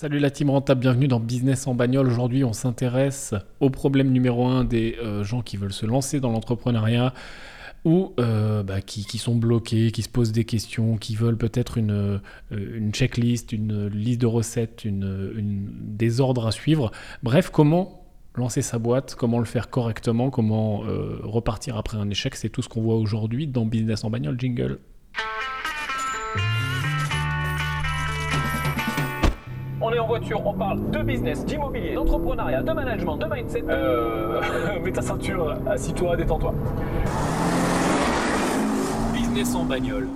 Salut la team rentable, bienvenue dans Business en bagnole. Aujourd'hui, on s'intéresse au problème numéro un des euh, gens qui veulent se lancer dans l'entrepreneuriat ou euh, bah, qui, sont bloqués, qui se posent des questions, qui veulent peut-être une, euh, checklist, une liste de recettes, des ordres à suivre. Bref, comment lancer sa boîte, comment le faire correctement, comment repartir après un échec, c'est tout ce qu'on voit aujourd'hui dans Business en bagnole. Jingle. On est en voiture, on parle de business, d'immobilier, d'entrepreneuriat, de management, de mindset. Euh, mets ta ceinture, assis-toi, détends-toi. Business en bagnole.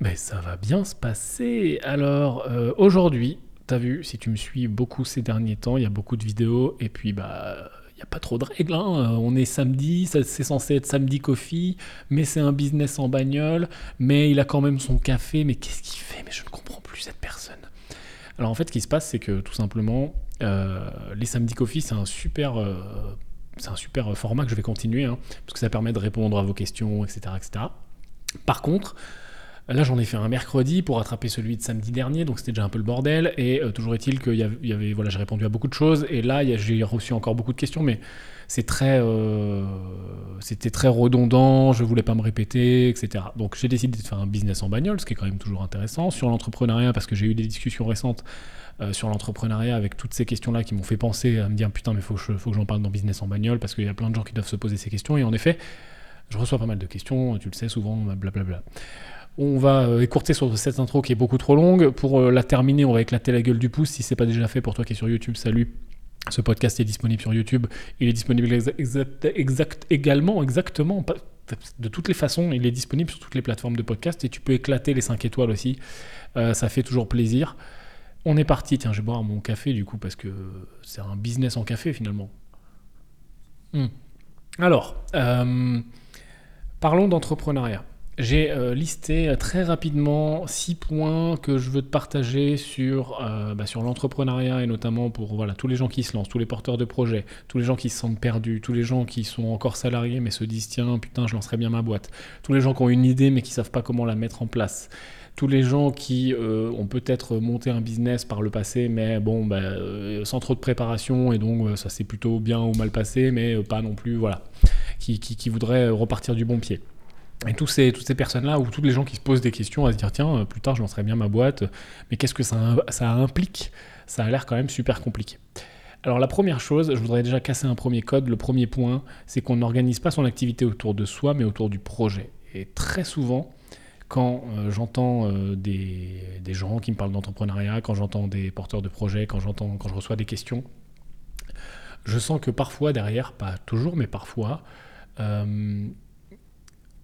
Mais ça va bien se passer. Alors, euh, aujourd'hui, t'as vu, si tu me suis beaucoup ces derniers temps, il y a beaucoup de vidéos, et puis bah. Il n'y a pas trop de règles. Hein. On est samedi, c'est censé être samedi coffee, mais c'est un business en bagnole, mais il a quand même son café. Mais qu'est-ce qu'il fait? Mais je ne comprends plus cette personne. Alors en fait, ce qui se passe, c'est que tout simplement, euh, les samedi coffee, c'est un super, euh, c'est un super format que je vais continuer, hein, parce que ça permet de répondre à vos questions, etc., etc. Par contre, Là, j'en ai fait un mercredi pour rattraper celui de samedi dernier, donc c'était déjà un peu le bordel. Et euh, toujours est-il qu'il y avait, voilà, j'ai répondu à beaucoup de choses. Et là, j'ai reçu encore beaucoup de questions, mais très, euh, c'était très redondant. Je voulais pas me répéter, etc. Donc j'ai décidé de faire un business en bagnole, ce qui est quand même toujours intéressant sur l'entrepreneuriat, parce que j'ai eu des discussions récentes. Euh, sur l'entrepreneuriat avec toutes ces questions-là qui m'ont fait penser à me dire putain mais faut que, faut que j'en parle dans business en bagnole parce qu'il y a plein de gens qui doivent se poser ces questions et en effet je reçois pas mal de questions, tu le sais souvent, blablabla. On va euh, écourter sur cette intro qui est beaucoup trop longue. Pour euh, la terminer, on va éclater la gueule du pouce. Si c'est pas déjà fait pour toi qui es sur YouTube, salut. Ce podcast est disponible sur YouTube. Il est disponible également, exactement, de toutes les façons. Il est disponible sur toutes les plateformes de podcast et tu peux éclater les 5 étoiles aussi. Euh, ça fait toujours plaisir. On est parti. Tiens, je vais boire mon café du coup parce que c'est un business en café finalement. Hmm. Alors, parlons d'entrepreneuriat. J'ai euh, listé euh, très rapidement six points que je veux te partager sur, euh, bah, sur l'entrepreneuriat et notamment pour voilà, tous les gens qui se lancent, tous les porteurs de projets, tous les gens qui se sentent perdus, tous les gens qui sont encore salariés mais se disent tiens putain je lancerai bien ma boîte, tous les gens qui ont une idée mais qui savent pas comment la mettre en place, tous les gens qui ont peut-être monté un business par le passé mais bon bah, sans trop de préparation et donc ça s'est plutôt bien ou mal passé mais pas non plus voilà, qui, qui voudraient repartir du bon pied. Et tous ces, toutes ces personnes-là, ou tous les gens qui se posent des questions à se dire tiens, euh, plus tard je lancerai bien ma boîte, mais qu'est-ce que ça, ça implique? Ça a l'air quand même super compliqué. Alors la première chose, je voudrais déjà casser un premier code. Le premier point, c'est qu'on n'organise pas son activité autour de soi, mais autour du projet. Et très souvent, quand euh, j'entends euh, des, des, gens qui me parlent d'entrepreneuriat, quand j'entends des porteurs de projets, quand quand je reçois des questions, je sens que parfois derrière, pas toujours, mais parfois,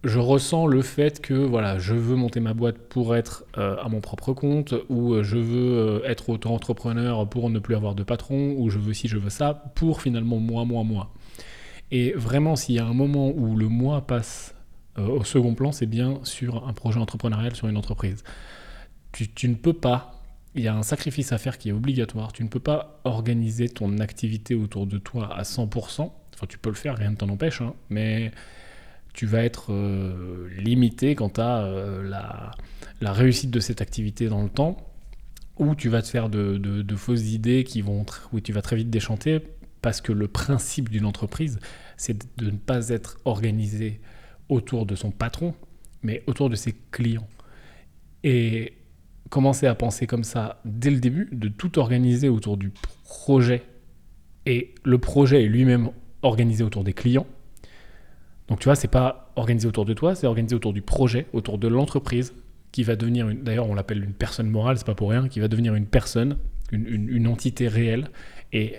je ressens le fait que voilà, je veux monter ma boîte pour être euh, à mon propre compte, ou euh, je veux euh, être auto-entrepreneur pour ne plus avoir de patron, ou je veux ci, je veux ça, pour finalement moi, moi, moi. Et vraiment, s'il y a un moment où le moi passe au second plan, c'est bien sur un projet entrepreneurial, sur une entreprise. Tu, ne peux pas, il y a un sacrifice à faire qui est obligatoire, tu ne peux pas organiser ton activité autour de toi à 100%, enfin tu peux le faire, rien ne t'en empêche, hein, mais tu vas être euh, limité quant à euh, la, réussite de cette activité dans le temps, ou tu vas te faire de, fausses idées qui vont, où tu vas très vite déchanter, parce que le principe d'une entreprise, c'est de ne pas être organisé autour de son patron, mais autour de ses clients. Et commencer à penser comme ça dès le début, de tout organiser autour du projet, et le projet est lui-même organisé autour des clients, donc tu vois, c'est pas organisé autour de toi, c'est organisé autour du projet, autour de l'entreprise qui va devenir, d'ailleurs on l'appelle une personne morale, c'est pas pour rien, qui va devenir une personne, une, entité réelle. Et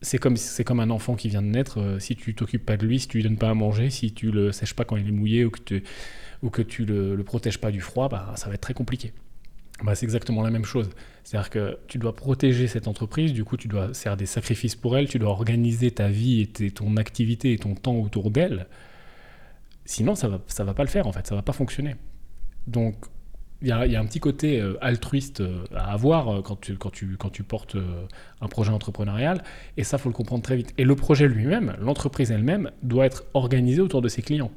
c'est comme, c'est comme un enfant qui vient de naître, euh, si tu t'occupes pas de lui, si tu lui donnes pas à manger, si tu le sèches pas quand il est mouillé ou que tu, ou que tu le, le protèges pas du froid, bah, ça va être très compliqué. Bah, c'est exactement la même chose. C'est-à-dire que tu dois protéger cette entreprise, du coup tu dois faire des sacrifices pour elle, tu dois organiser ta vie et ton activité et ton temps autour d'elle. Sinon, ça va, ça va pas le faire en fait, ça va pas fonctionner. Donc, il y, a, un petit côté euh, altruiste euh, à avoir euh, quand, tu, quand, tu, quand tu portes un projet entrepreneurial, et ça, faut le comprendre très vite. Et le projet lui-même, l'entreprise elle-même, doit être organisée autour de ses clients.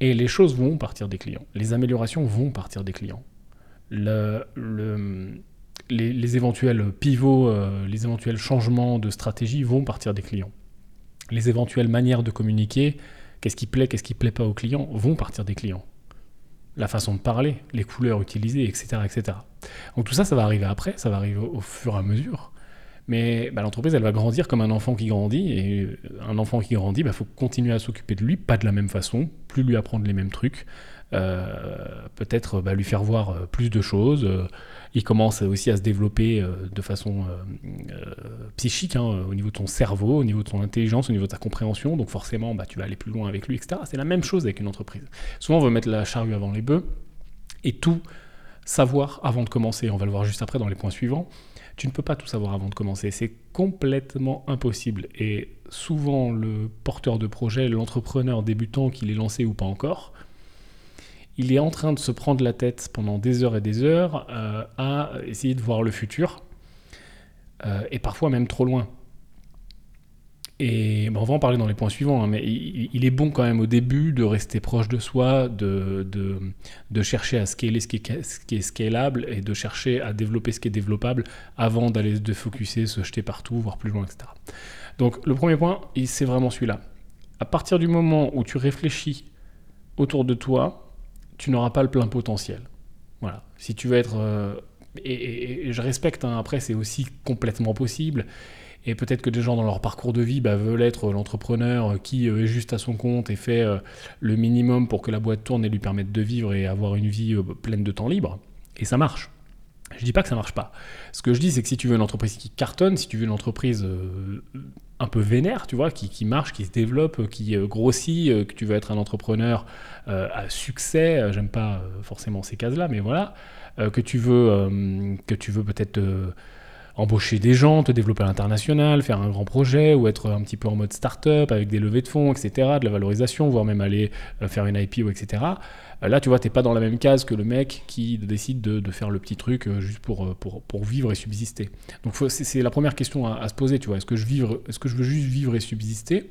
Et les choses vont partir des clients, les améliorations vont partir des clients. Le, le, les, éventuels pivots, les éventuels changements de stratégie vont partir des clients. Les éventuelles manières de communiquer, qu'est-ce qui plaît, qu'est-ce qui plaît pas aux clients, vont partir des clients. La façon de parler, les couleurs utilisées, etc. etc. Donc tout ça, ça va arriver après, ça va arriver au, fur et à mesure. Mais bah, l'entreprise, elle va grandir comme un enfant qui grandit. Et un enfant qui grandit, il bah, faut continuer à s'occuper de lui, pas de la même façon, plus lui apprendre les mêmes trucs, euh, peut-être bah, lui faire voir euh, plus de choses. Euh, il commence aussi à se développer de façon psychique, hein, au niveau de son cerveau, au niveau de son intelligence, au niveau de sa compréhension. Donc forcément, bah, tu vas aller plus loin avec lui, etc. C'est la même chose avec une entreprise. Souvent, on veut mettre la charrue avant les bœufs et tout savoir avant de commencer. On va le voir juste après dans les points suivants. Tu ne peux pas tout savoir avant de commencer. C'est complètement impossible. Et souvent, le porteur de projet, l'entrepreneur débutant, qu'il est lancé ou pas encore, il est en train de se prendre la tête pendant des heures et des heures euh, à essayer de voir le futur, euh, et parfois même trop loin. Et on va en parler dans les points suivants, hein, mais il, est bon quand même au début de rester proche de soi, de, de, chercher à scaler ce qui, est, ce qui est scalable et de chercher à développer ce qui est développable avant d'aller se focuser, se jeter partout, voir plus loin, etc. Donc le premier point, c'est vraiment celui-là. À partir du moment où tu réfléchis autour de toi, tu n'auras pas le plein potentiel. Voilà. Si tu veux être. Euh, et, je respecte, hein, après, c'est aussi complètement possible. Et peut-être que des gens dans leur parcours de vie bah, veulent être l'entrepreneur qui euh, est juste à son compte et fait euh, le minimum pour que la boîte tourne et lui permette de vivre et avoir une vie pleine de temps libre. Et ça marche. Je dis pas que ça marche pas. Ce que je dis, c'est que si tu veux une entreprise qui cartonne, si tu veux une entreprise un peu vénère, tu vois, qui, marche, qui se développe, qui euh, grossit, euh, que tu veux être un entrepreneur euh, à succès, j'aime pas forcément ces cases-là, mais voilà, que tu veux, que tu veux peut-être embaucher des gens, te développer à l'international, faire un grand projet, ou être un petit peu en mode start-up avec des levées de fonds, etc., de la valorisation, voire même aller faire une IPO, etc. Là, tu vois, tu n'es pas dans la même case que le mec qui décide de, faire le petit truc juste pour, pour, pour vivre et subsister. Donc c'est la première question à, se poser, tu vois. Est-ce que, je est que je veux juste vivre et subsister?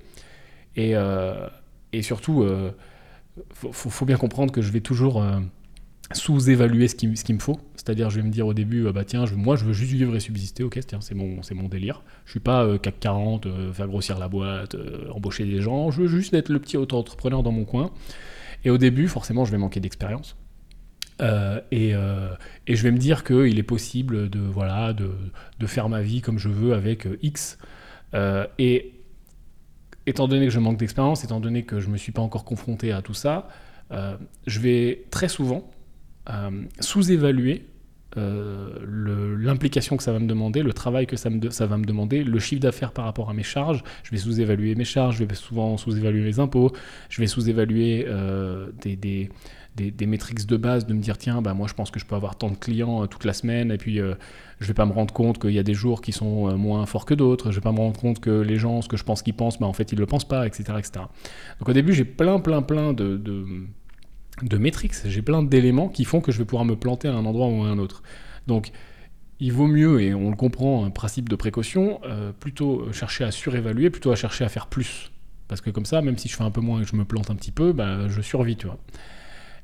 Et, et surtout, il faut, bien comprendre que je vais toujours sous-évaluer ce qu'il ce me faut. C'est-à-dire, je vais me dire au début, bah tiens, moi je veux juste vivre et subsister, ok, c'est mon, mon délire. Je suis pas euh, CAC 40, euh, faire grossir la boîte, euh, embaucher des gens, je veux juste être le petit auto-entrepreneur dans mon coin. Et au début, forcément, je vais manquer d'expérience. Et, je vais me dire qu'il est possible de, voilà, de, faire ma vie comme je veux avec X. et étant donné que je manque d'expérience, étant donné que je ne me suis pas encore confronté à tout ça, je vais très souvent euh, sous-évaluer euh, l'implication que ça va me demander, le travail que ça, va me demander, le chiffre d'affaires par rapport à mes charges. Je vais sous-évaluer mes charges, je vais souvent sous-évaluer mes impôts, je vais sous-évaluer euh, des, des, métriques de base, de me dire tiens, bah, moi je pense que je peux avoir tant de clients toute la semaine, et puis je vais pas me rendre compte qu'il y a des jours qui sont moins forts que d'autres, je vais pas me rendre compte que les gens, ce que je pense qu'ils pensent, bah, en fait ils le pensent pas, etc. etc. Donc au début j'ai plein, plein, plein de métriques, j'ai plein d'éléments qui font que je vais pouvoir me planter à un endroit ou à un autre. Donc, il vaut mieux, et on le comprend, un principe de précaution, euh, plutôt chercher à surévaluer, plutôt à chercher à faire plus. Parce que comme ça, même si je fais un peu moins et que je me plante un petit peu, bah, je survis, tu vois.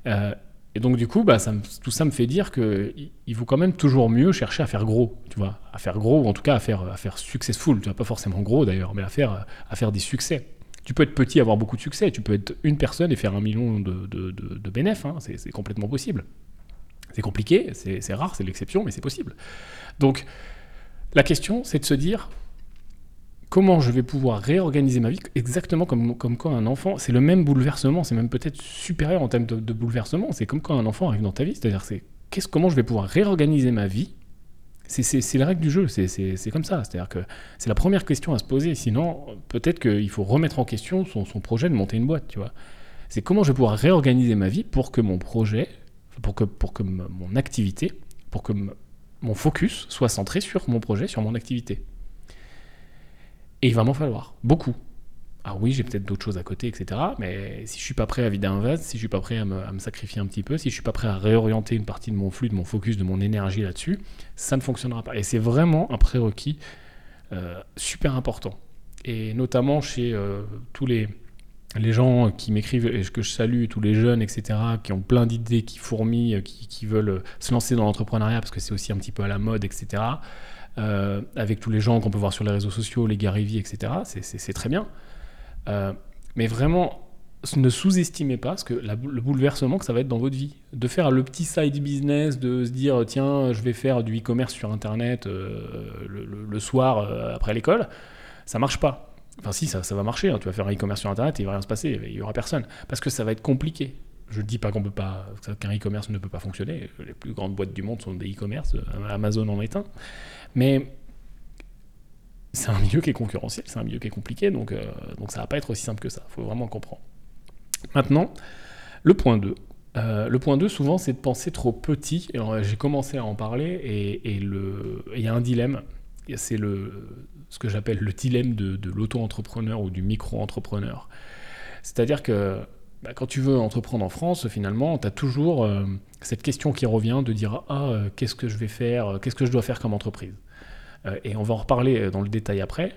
Euh, et donc du coup, bah, tout ça me fait dire qu'il il vaut quand même toujours mieux chercher à faire gros, tu vois, à faire gros, ou en tout cas à faire, à faire successful, tu vois, pas forcément gros d'ailleurs, mais à faire, à faire des succès. Tu peux être petit et avoir beaucoup de succès. Tu peux être une personne et faire un million de, de, bénéfices. Hein. C'est complètement possible. C'est compliqué, c'est rare, c'est l'exception, mais c'est possible. Donc, la question, c'est de se dire comment je vais pouvoir réorganiser ma vie exactement comme, comme quand un enfant. C'est le même bouleversement, c'est même peut-être supérieur en termes de, bouleversement. C'est comme quand un enfant arrive dans ta vie. C'est-à-dire, c'est comment je vais pouvoir réorganiser ma vie c'est la règle du jeu, c'est comme ça. C'est-à-dire que c'est la première question à se poser. Sinon, peut-être qu'il faut remettre en question son, projet de monter une boîte, tu vois. C'est comment je vais pouvoir réorganiser ma vie pour que mon projet, pour que, pour que mon activité, pour que mon focus soit centré sur mon projet, sur mon activité. Et il va m'en falloir beaucoup. Alors ah oui, j'ai peut-être d'autres choses à côté, etc. Mais si je suis pas prêt à vider un vase, si je suis pas prêt à me, sacrifier un petit peu, si je suis pas prêt à réorienter une partie de mon flux, de mon focus, de mon énergie là-dessus, ça ne fonctionnera pas. Et c'est vraiment un prérequis euh, super important. Et notamment chez euh, tous les les gens qui m'écrivent et que je salue, tous les jeunes, etc., qui ont plein d'idées, qui fourmillent, qui, veulent se lancer dans l'entrepreneuriat parce que c'est aussi un petit peu à la mode, etc., euh, avec tous les gens qu'on peut voir sur les réseaux sociaux, les Gary Vee, etc., c'est très bien. Euh, mais vraiment, ne sous-estimez pas ce que le bouleversement que ça va être dans votre vie. De faire le petit side business, de se dire tiens, je vais faire du e-commerce sur Internet euh, le, soir après l'école, ça marche pas Enfin, si, ça, va marcher. Hein. Tu vas faire un e-commerce sur Internet et il va rien se passer. Il y aura personne. Parce que ça va être compliqué. Je ne dis pas qu'on peut pas, qu'un e-commerce ne peut pas fonctionner. Les plus grandes boîtes du monde sont des e-commerce. Euh, Amazon en est un. Mais c'est un milieu qui est concurrentiel, c'est un milieu qui est compliqué, donc, euh, donc ça va pas être aussi simple que ça. Il faut vraiment comprendre. Maintenant, le point 2. Euh, le point 2, souvent, c'est de penser trop petit. J'ai commencé à en parler et il y a un dilemme. C'est ce que j'appelle le dilemme de, l'auto-entrepreneur ou du micro-entrepreneur. C'est-à-dire que bah, quand tu veux entreprendre en France, finalement, tu as toujours euh, cette question qui revient de dire Ah, euh, qu'est-ce que je vais faire Qu'est-ce que je dois faire comme entreprise? Et on va en reparler dans le détail après.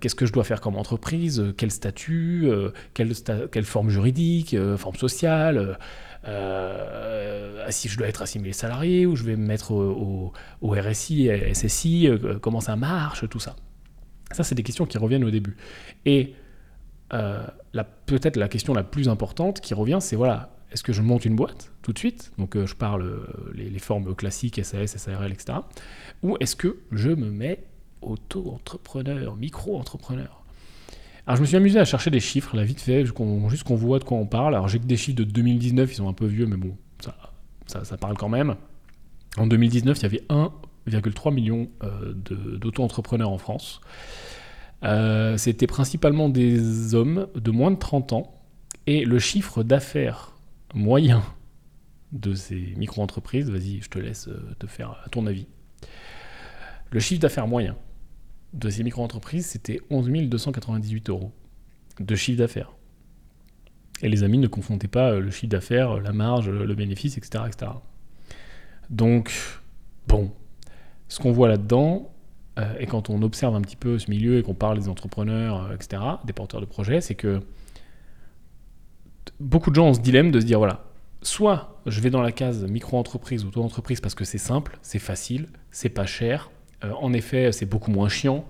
qu'est-ce que je dois faire comme entreprise Quel statut quelle, forme juridique Forme sociale euh, si je dois être assimilé salarié ou je vais me mettre au, au, RSI, SSI, comment ça marche, tout ça. Ça, c'est des questions qui reviennent au début. Et euh, peut-être la question la plus importante qui revient, c'est voilà, est-ce que je monte une boîte tout de suite? Donc euh, je parle euh, les, formes classiques, SAS, SARL, etc. Ou est-ce que je me mets auto-entrepreneur, micro-entrepreneur? Alors je me suis amusé à chercher des chiffres, là vite fait, juste qu'on voit de quoi on parle. Alors j'ai que des chiffres de 2019, ils sont un peu vieux, mais bon, ça, ça parle quand même. En 2019, il y avait un 1,3 million euh, d'auto-entrepreneurs en France. Euh, c'était principalement des hommes de moins de 30 ans et le chiffre d'affaires moyen de ces micro-entreprises, vas-y, je te laisse euh, te faire ton avis. Le chiffre d'affaires moyen de ces micro-entreprises, c'était 11 298 euros de chiffre d'affaires. Et les amis ne confondaient pas le chiffre d'affaires, la marge, le bénéfice, etc., etc. Donc, bon, ce qu'on voit là-dedans, euh, et quand on observe un petit peu ce milieu et qu'on parle des entrepreneurs, euh, etc., des porteurs de projets, c'est que beaucoup de gens ont ce dilemme de se dire voilà, soit je vais dans la case micro-entreprise ou auto-entreprise parce que c'est simple, c'est facile, c'est pas cher, euh, en effet, c'est beaucoup moins chiant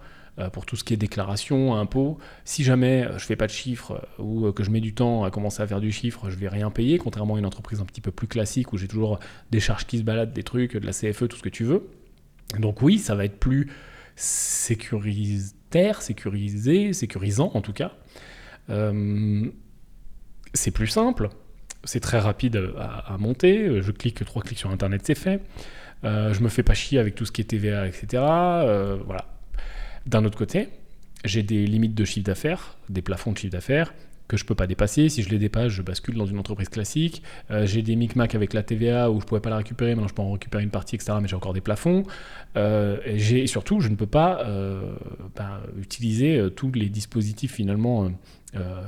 pour tout ce qui est déclaration, impôts. Si jamais je fais pas de chiffres ou que je mets du temps à commencer à faire du chiffre, je vais rien payer, contrairement à une entreprise un petit peu plus classique où j'ai toujours des charges qui se baladent, des trucs, de la CFE, tout ce que tu veux. Donc oui, ça va être plus sécuritaire, sécurisé, sécurisant en tout cas. Euh, c'est plus simple, c'est très rapide à, monter. Je clique trois clics sur Internet, c'est fait. Euh, je me fais pas chier avec tout ce qui est TVA, etc. Euh, voilà. D'un autre côté, j'ai des limites de chiffre d'affaires, des plafonds de chiffre d'affaires que je peux pas dépasser. Si je les dépasse, je bascule dans une entreprise classique. Euh, j'ai des micmacs avec la TVA où je pouvais pas la récupérer, maintenant je peux en récupérer une partie, etc. Mais j'ai encore des plafonds. Et, surtout, je ne peux pas ben, utiliser tous les dispositifs finalement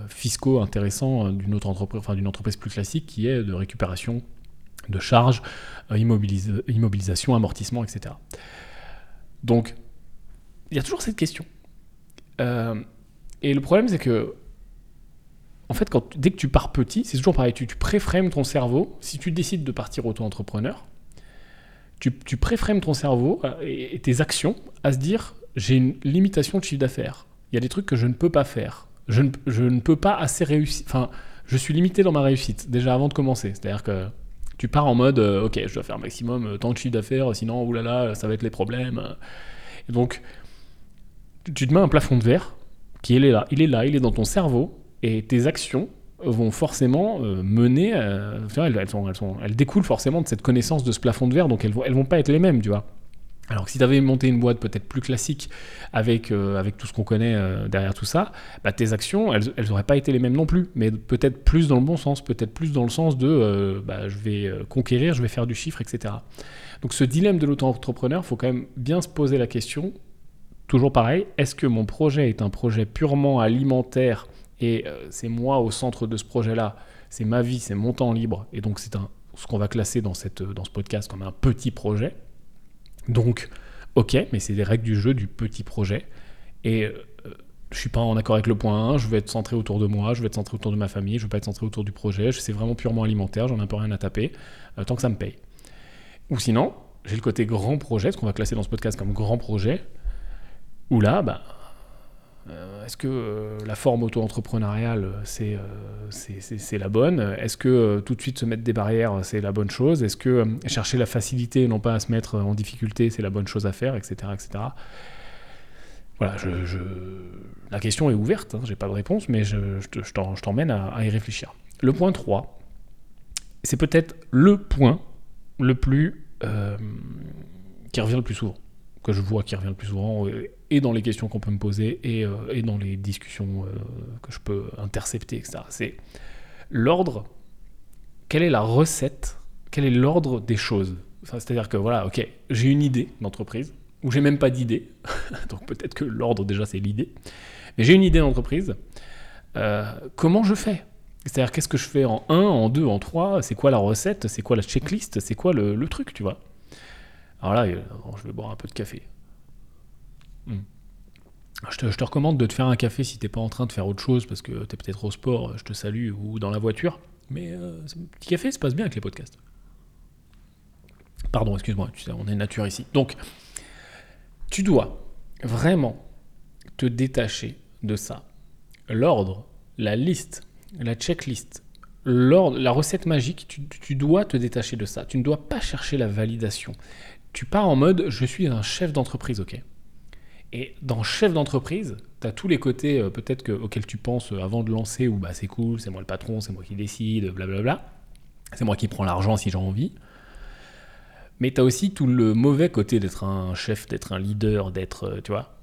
fiscaux intéressants d'une autre entreprise, enfin d'une entreprise plus classique qui est de récupération de charges, immobilisation, amortissement, etc. Donc, il y a toujours cette question. et le problème, c'est que en fait, quand, dès que tu pars petit, c'est toujours pareil, tu, tu préframes ton cerveau. Si tu décides de partir auto-entrepreneur, tu, tu préframes ton cerveau euh, et, tes actions à se dire j'ai une limitation de chiffre d'affaires. Il y a des trucs que je ne peux pas faire. Je ne, je ne peux pas assez réussir. Enfin, je suis limité dans ma réussite déjà avant de commencer. C'est-à-dire que tu pars en mode euh, ok, je dois faire maximum euh, tant de chiffre d'affaires, sinon oulala, ça va être les problèmes. Et donc, tu te mets un plafond de verre qui est là, il est là, il est dans ton cerveau et tes actions vont forcément euh, mener, elles, elles, découlent forcément de cette connaissance de ce plafond de verre, donc elles, elles vont pas être les mêmes, tu vois. Alors que si tu avais monté une boîte peut-être plus classique avec, euh, avec tout ce qu'on connaît euh, derrière tout ça, bah, tes actions, elles n'auraient pas été les mêmes non plus, mais peut-être plus dans le bon sens, peut-être plus dans le sens de bah, je vais conquérir, je vais faire du chiffre, etc. Donc ce dilemme de l'auto-entrepreneur, il faut quand même bien se poser la question, toujours pareil, est-ce que mon projet est un projet purement alimentaire et euh, c'est moi au centre de ce projet-là. C'est ma vie, c'est mon temps libre. Et donc, c'est ce qu'on va classer dans, cette, dans ce podcast comme un petit projet? Donc, ok, mais c'est des règles du jeu du petit projet. Et euh, je suis pas en accord avec le point 1, je veux être centré autour de moi, je veux être centré autour de ma famille, je veux pas être centré autour du projet, c'est vraiment purement alimentaire, j'en ai un peu rien à taper, euh, tant que ça me paye. Ou sinon, j'ai le côté grand projet, ce qu'on va classer dans ce podcast comme grand projet, où là, bah, est-ce que euh, la forme auto-entrepreneuriale, c'est c'est la bonne? Est-ce que tout de suite se mettre des barrières, c'est la bonne chose? Est-ce que chercher la facilité et non pas à se mettre en difficulté, c'est la bonne chose à faire, etc. etc. Voilà, la question est ouverte, hein, j'ai pas de réponse, mais je, je t'emmène à, y réfléchir. Le point 3, c'est peut-être le point le plus. Euh, qui revient le plus souvent, que je vois qui revient le plus souvent, euh, et dans les questions qu'on peut me poser, et, euh, dans les discussions que je peux intercepter, etc. C'est l'ordre. Quelle est la recette Quel est l'ordre des choses? C'est-à-dire que voilà, ok, j'ai une idée d'entreprise, ou j'ai même pas d'idée, donc peut-être que l'ordre déjà c'est l'idée, mais j'ai une idée d'entreprise, euh, comment je fais? C'est-à-dire qu'est-ce que je fais en 1, en 2, en 3, c'est quoi la recette, c'est quoi la checklist, c'est quoi le, truc, tu vois? Alors là, euh, je vais boire un peu de café. Je, te, recommande de te faire un café si t'es pas en train de faire autre chose, parce que tu es peut-être au sport, je te salue, ou dans la voiture, mais euh, un petit café se passe bien avec les podcasts. Pardon, excuse-moi, on est nature ici. Donc, tu dois vraiment te détacher de ça. L'ordre, la liste, la checklist, la recette magique, tu, dois te détacher de ça. Tu ne dois pas chercher la validation. Tu pars en mode je suis un chef d'entreprise, ok Et dans chef d'entreprise, tu as tous les côtés euh, peut-être auxquels tu penses euh, avant de lancer, où bah, c'est cool, c'est moi le patron, c'est moi qui décide, blablabla. C'est moi qui prends l'argent si j'ai envie. Mais tu as aussi tout le mauvais côté d'être un chef, d'être un leader, d'être, euh, tu vois,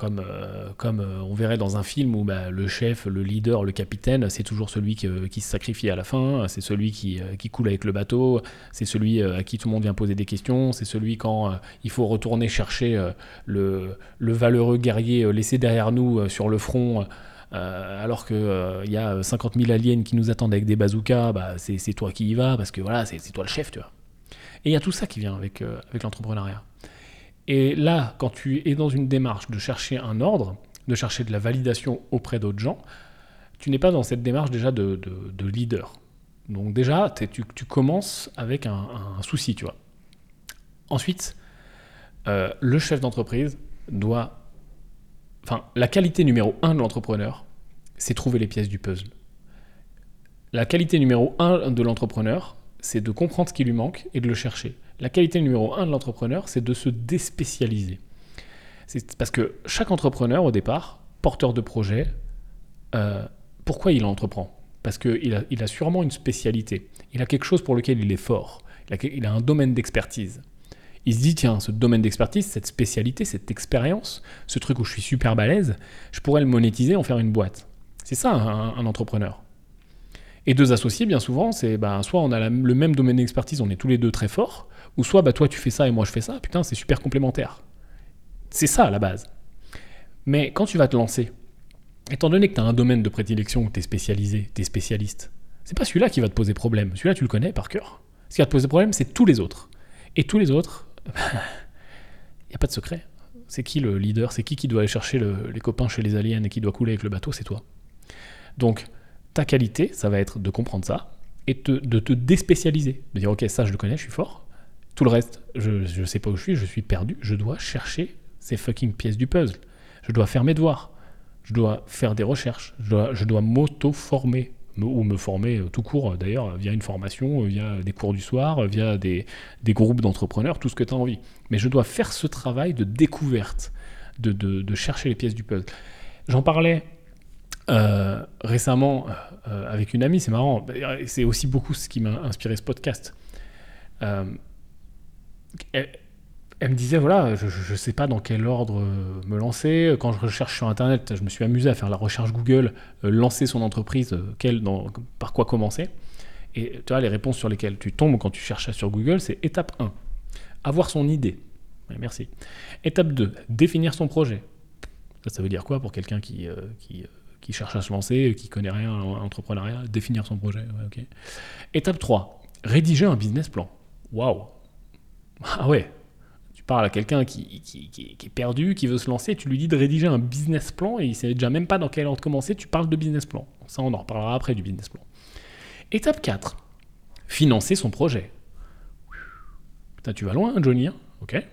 comme, euh, euh, on verrait dans un film où bah, le chef, le leader, le capitaine, c'est toujours celui qui, se sacrifie à la fin, c'est celui qui, coule avec le bateau, c'est celui à qui tout le monde vient poser des questions, c'est celui quand il faut retourner chercher le, le, valeureux guerrier laissé derrière nous sur le front. alors qu'il il y a 50 000 aliens qui nous attendent avec des bazookas, bah, c'est toi qui y vas, parce que voilà, c'est toi le chef, tu vois. Et il y a tout ça qui vient euh, avec l'entrepreneuriat. Et là, quand tu es dans une démarche de chercher un ordre, de chercher de la validation auprès d'autres gens, tu n'es pas dans cette démarche déjà de, de, leader. Donc déjà, tu, tu, commences avec un, souci, tu vois. Ensuite, euh, le chef d'entreprise doit... Enfin, la qualité numéro un de l'entrepreneur, c'est trouver les pièces du puzzle. La qualité numéro un de l'entrepreneur, c'est de comprendre ce qui lui manque et de le chercher. La qualité numéro un de l'entrepreneur, c'est de se déspécialiser. C'est parce que chaque entrepreneur, au départ, porteur de projet, euh, pourquoi il entreprend? Parce qu'il a, sûrement une spécialité. Il a quelque chose pour lequel il est fort. Il a, un domaine d'expertise. Il se dit, tiens, ce domaine d'expertise, cette spécialité, cette expérience, ce truc où je suis super balèze, je pourrais le monétiser, en faire une boîte. C'est ça un entrepreneur. Et deux associés, bien souvent, c'est bah, soit on a le même domaine d'expertise, on est tous les deux très forts, ou soit bah, toi tu fais ça et moi je fais ça, putain, c'est super complémentaire. C'est ça à la base. Mais quand tu vas te lancer, étant donné que tu as un domaine de prédilection où tu es spécialisé, tu es spécialiste, c'est pas celui-là qui va te poser problème. Celui-là, tu le connais par cœur. Ce qui va te poser problème, c'est tous les autres. Et tous les autres, il n'y a pas de secret. C'est qui le leader? C'est qui qui doit aller chercher les copains chez les aliens et qui doit couler avec le bateau? C'est toi. Donc, ta qualité, ça va être de comprendre ça et de te déspécialiser. De dire, ok, ça je le connais, je suis fort. Tout le reste, je ne sais pas où je suis, je suis perdu. Je dois chercher ces fucking pièces du puzzle. Je dois faire mes devoirs. Je dois faire des recherches. Je dois, je m'auto-former. Ou me former euh, tout court, d'ailleurs, via une formation, via des cours du soir, via des, des groupes d'entrepreneurs, tout ce que tu as envie. Mais je dois faire ce travail de découverte, de, de, chercher les pièces du puzzle. J'en parlais euh, récemment, euh, avec une amie, c'est marrant, c'est aussi beaucoup ce qui m'a inspiré ce podcast. Euh, elle, me disait, voilà, je ne sais pas dans quel ordre me lancer. Quand je recherche sur Internet, je me suis amusé à faire la recherche Google, lancer son entreprise, quel, dans, par quoi commencer. Et tu vois, les réponses sur lesquelles tu tombes quand tu cherches sur Google, c'est étape 1, avoir son idée. merci. Étape 2, définir son projet. Ça, ça veut dire quoi pour quelqu'un qui, qui qui cherche à se lancer, qui connaît rien en entrepreneuriat, définir son projet. Étape 3, rédiger un business plan. Waouh Ah ouais, parles à quelqu'un qui, est perdu, qui veut se lancer, tu lui dis de rédiger un business plan et il sait déjà même pas dans quel ordre commencer, tu parles de business plan. Ça, on en reparlera après du business plan. Étape 4, financer son projet. Putain, tu vas loin, hein, Johnny, hein ok.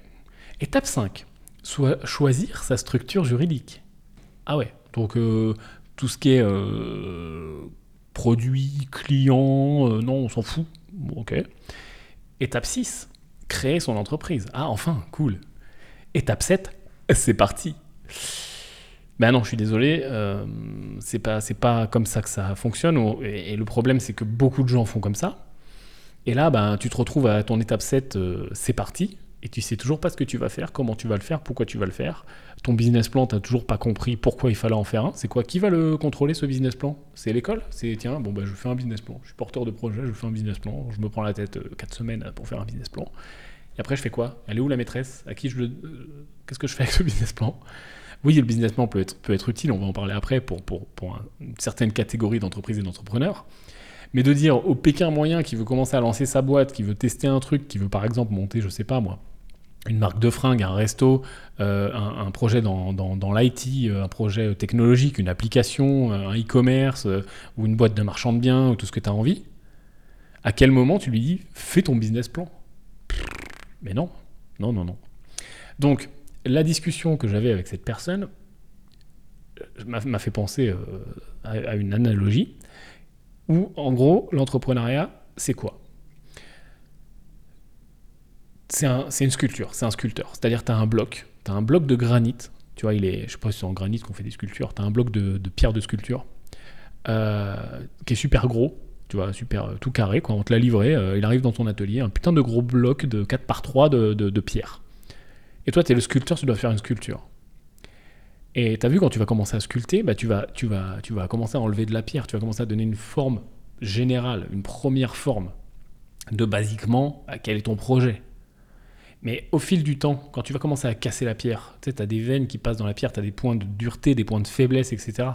Étape 5, soit choisir sa structure juridique. Ah ouais, donc euh, tout ce qui est euh, produit, client, euh, non, on s'en fout. Ok. Étape 6, créer son entreprise. Ah, enfin, cool. Étape 7, c'est parti. Ben non, je suis désolé, euh, c'est pas, pas comme ça que ça fonctionne. Et le problème, c'est que beaucoup de gens font comme ça. Et là, ben, tu te retrouves à ton étape 7, euh, c'est parti. Et tu sais toujours pas ce que tu vas faire, comment tu vas le faire, pourquoi tu vas le faire. Ton business plan, tu n'as toujours pas compris pourquoi il fallait en faire un. C'est quoi Qui va le contrôler, ce business plan? C'est l'école? C'est tiens, bon, bah, je fais un business plan. Je suis porteur de projet, je fais un business plan. Je me prends la tête 4 semaines pour faire un business plan. Et après, je fais quoi? Elle est où la maîtresse? À qui je le. euh, Qu'est-ce que je fais avec ce business plan? Oui, le business plan peut être, peut être utile, on va en parler après pour, pour, pour un- une certaine catégorie d'entreprises et d'entrepreneurs. Mais de dire au Pékin moyen qui veut commencer à lancer sa boîte, qui veut tester un truc, qui veut par exemple monter, je sais pas moi, une marque de fringues, un resto, euh, un, projet dans, dans, l'IT, euh, un projet technologique, une application, euh, un e-commerce, ou une boîte de marchand de biens, ou tout ce que tu as envie, à quel moment tu lui dis fais ton business plan? Mais non, non, non, non. Donc, la discussion que j'avais avec cette personne m'a fait penser à une analogie où, en gros, l'entrepreneuriat, c'est quoi? C'est un- une sculpture, c'est un sculpteur. C'est-à-dire, tu as un bloc, tu as un bloc de granit, tu vois, il est, je sais pas si c'est en granit qu'on fait des sculptures, tu as un bloc de, de pierre de sculpture euh, qui est super gros, tu vois, super euh, tout carré, quoi. On te l'a livré, euh, il arrive dans ton atelier, un putain de gros bloc de 4 par 3 de, de, de pierre. Et toi, tu es le sculpteur, tu dois faire une sculpture. Et tu as vu, quand tu vas commencer à sculpter, bah, tu, vas, tu, vas, tu vas commencer à enlever de la pierre, tu vas commencer à donner une forme générale, une première forme de basiquement quel est ton projet. Mais au fil du temps, quand tu vas commencer à casser la pierre, tu sais, as des veines qui passent dans la pierre, tu as des points de dureté, des points de faiblesse, etc.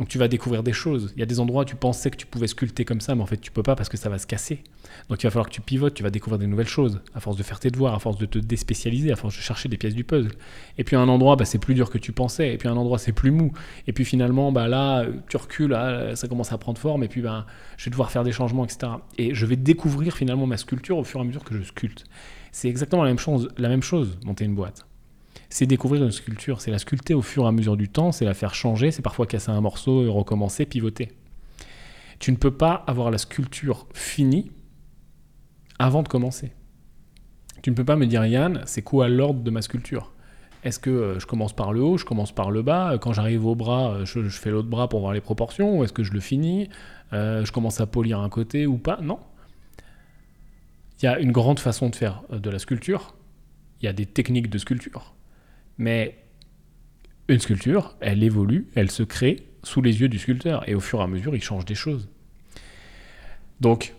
Donc tu vas découvrir des choses. Il y a des endroits où tu pensais que tu pouvais sculpter comme ça, mais en fait tu peux pas parce que ça va se casser. Donc il va falloir que tu pivotes, tu vas découvrir des nouvelles choses, à force de faire tes devoirs, à force de te déspécialiser, à force de chercher des pièces du puzzle. Et puis à un endroit, bah, c'est plus dur que tu pensais, et puis à un endroit, c'est plus mou. Et puis finalement, bah, là, tu recules, là, ça commence à prendre forme, et puis bah, je vais devoir faire des changements, etc. Et je vais découvrir finalement ma sculpture au fur et à mesure que je sculpte. C'est exactement la même chose, la même chose, monter une boîte. C'est découvrir une sculpture, c'est la sculpter au fur et à mesure du temps, c'est la faire changer, c'est parfois casser un morceau et recommencer, pivoter. Tu ne peux pas avoir la sculpture finie avant de commencer. Tu ne peux pas me dire, Yann, c'est quoi l'ordre de ma sculpture? Est-ce que euh, je commence par le haut, je commence par le bas? Quand j'arrive au bras, euh, je, fais l'autre bras pour voir les proportions? Ou est-ce que je le finis? Euh, Je commence à polir un côté ou pas? Non. Il y a une grande façon de faire de la sculpture. Il y a des techniques de sculpture. Mais une sculpture, elle évolue, elle se crée sous les yeux du sculpteur. Et au fur et à mesure, il change des choses. Donc,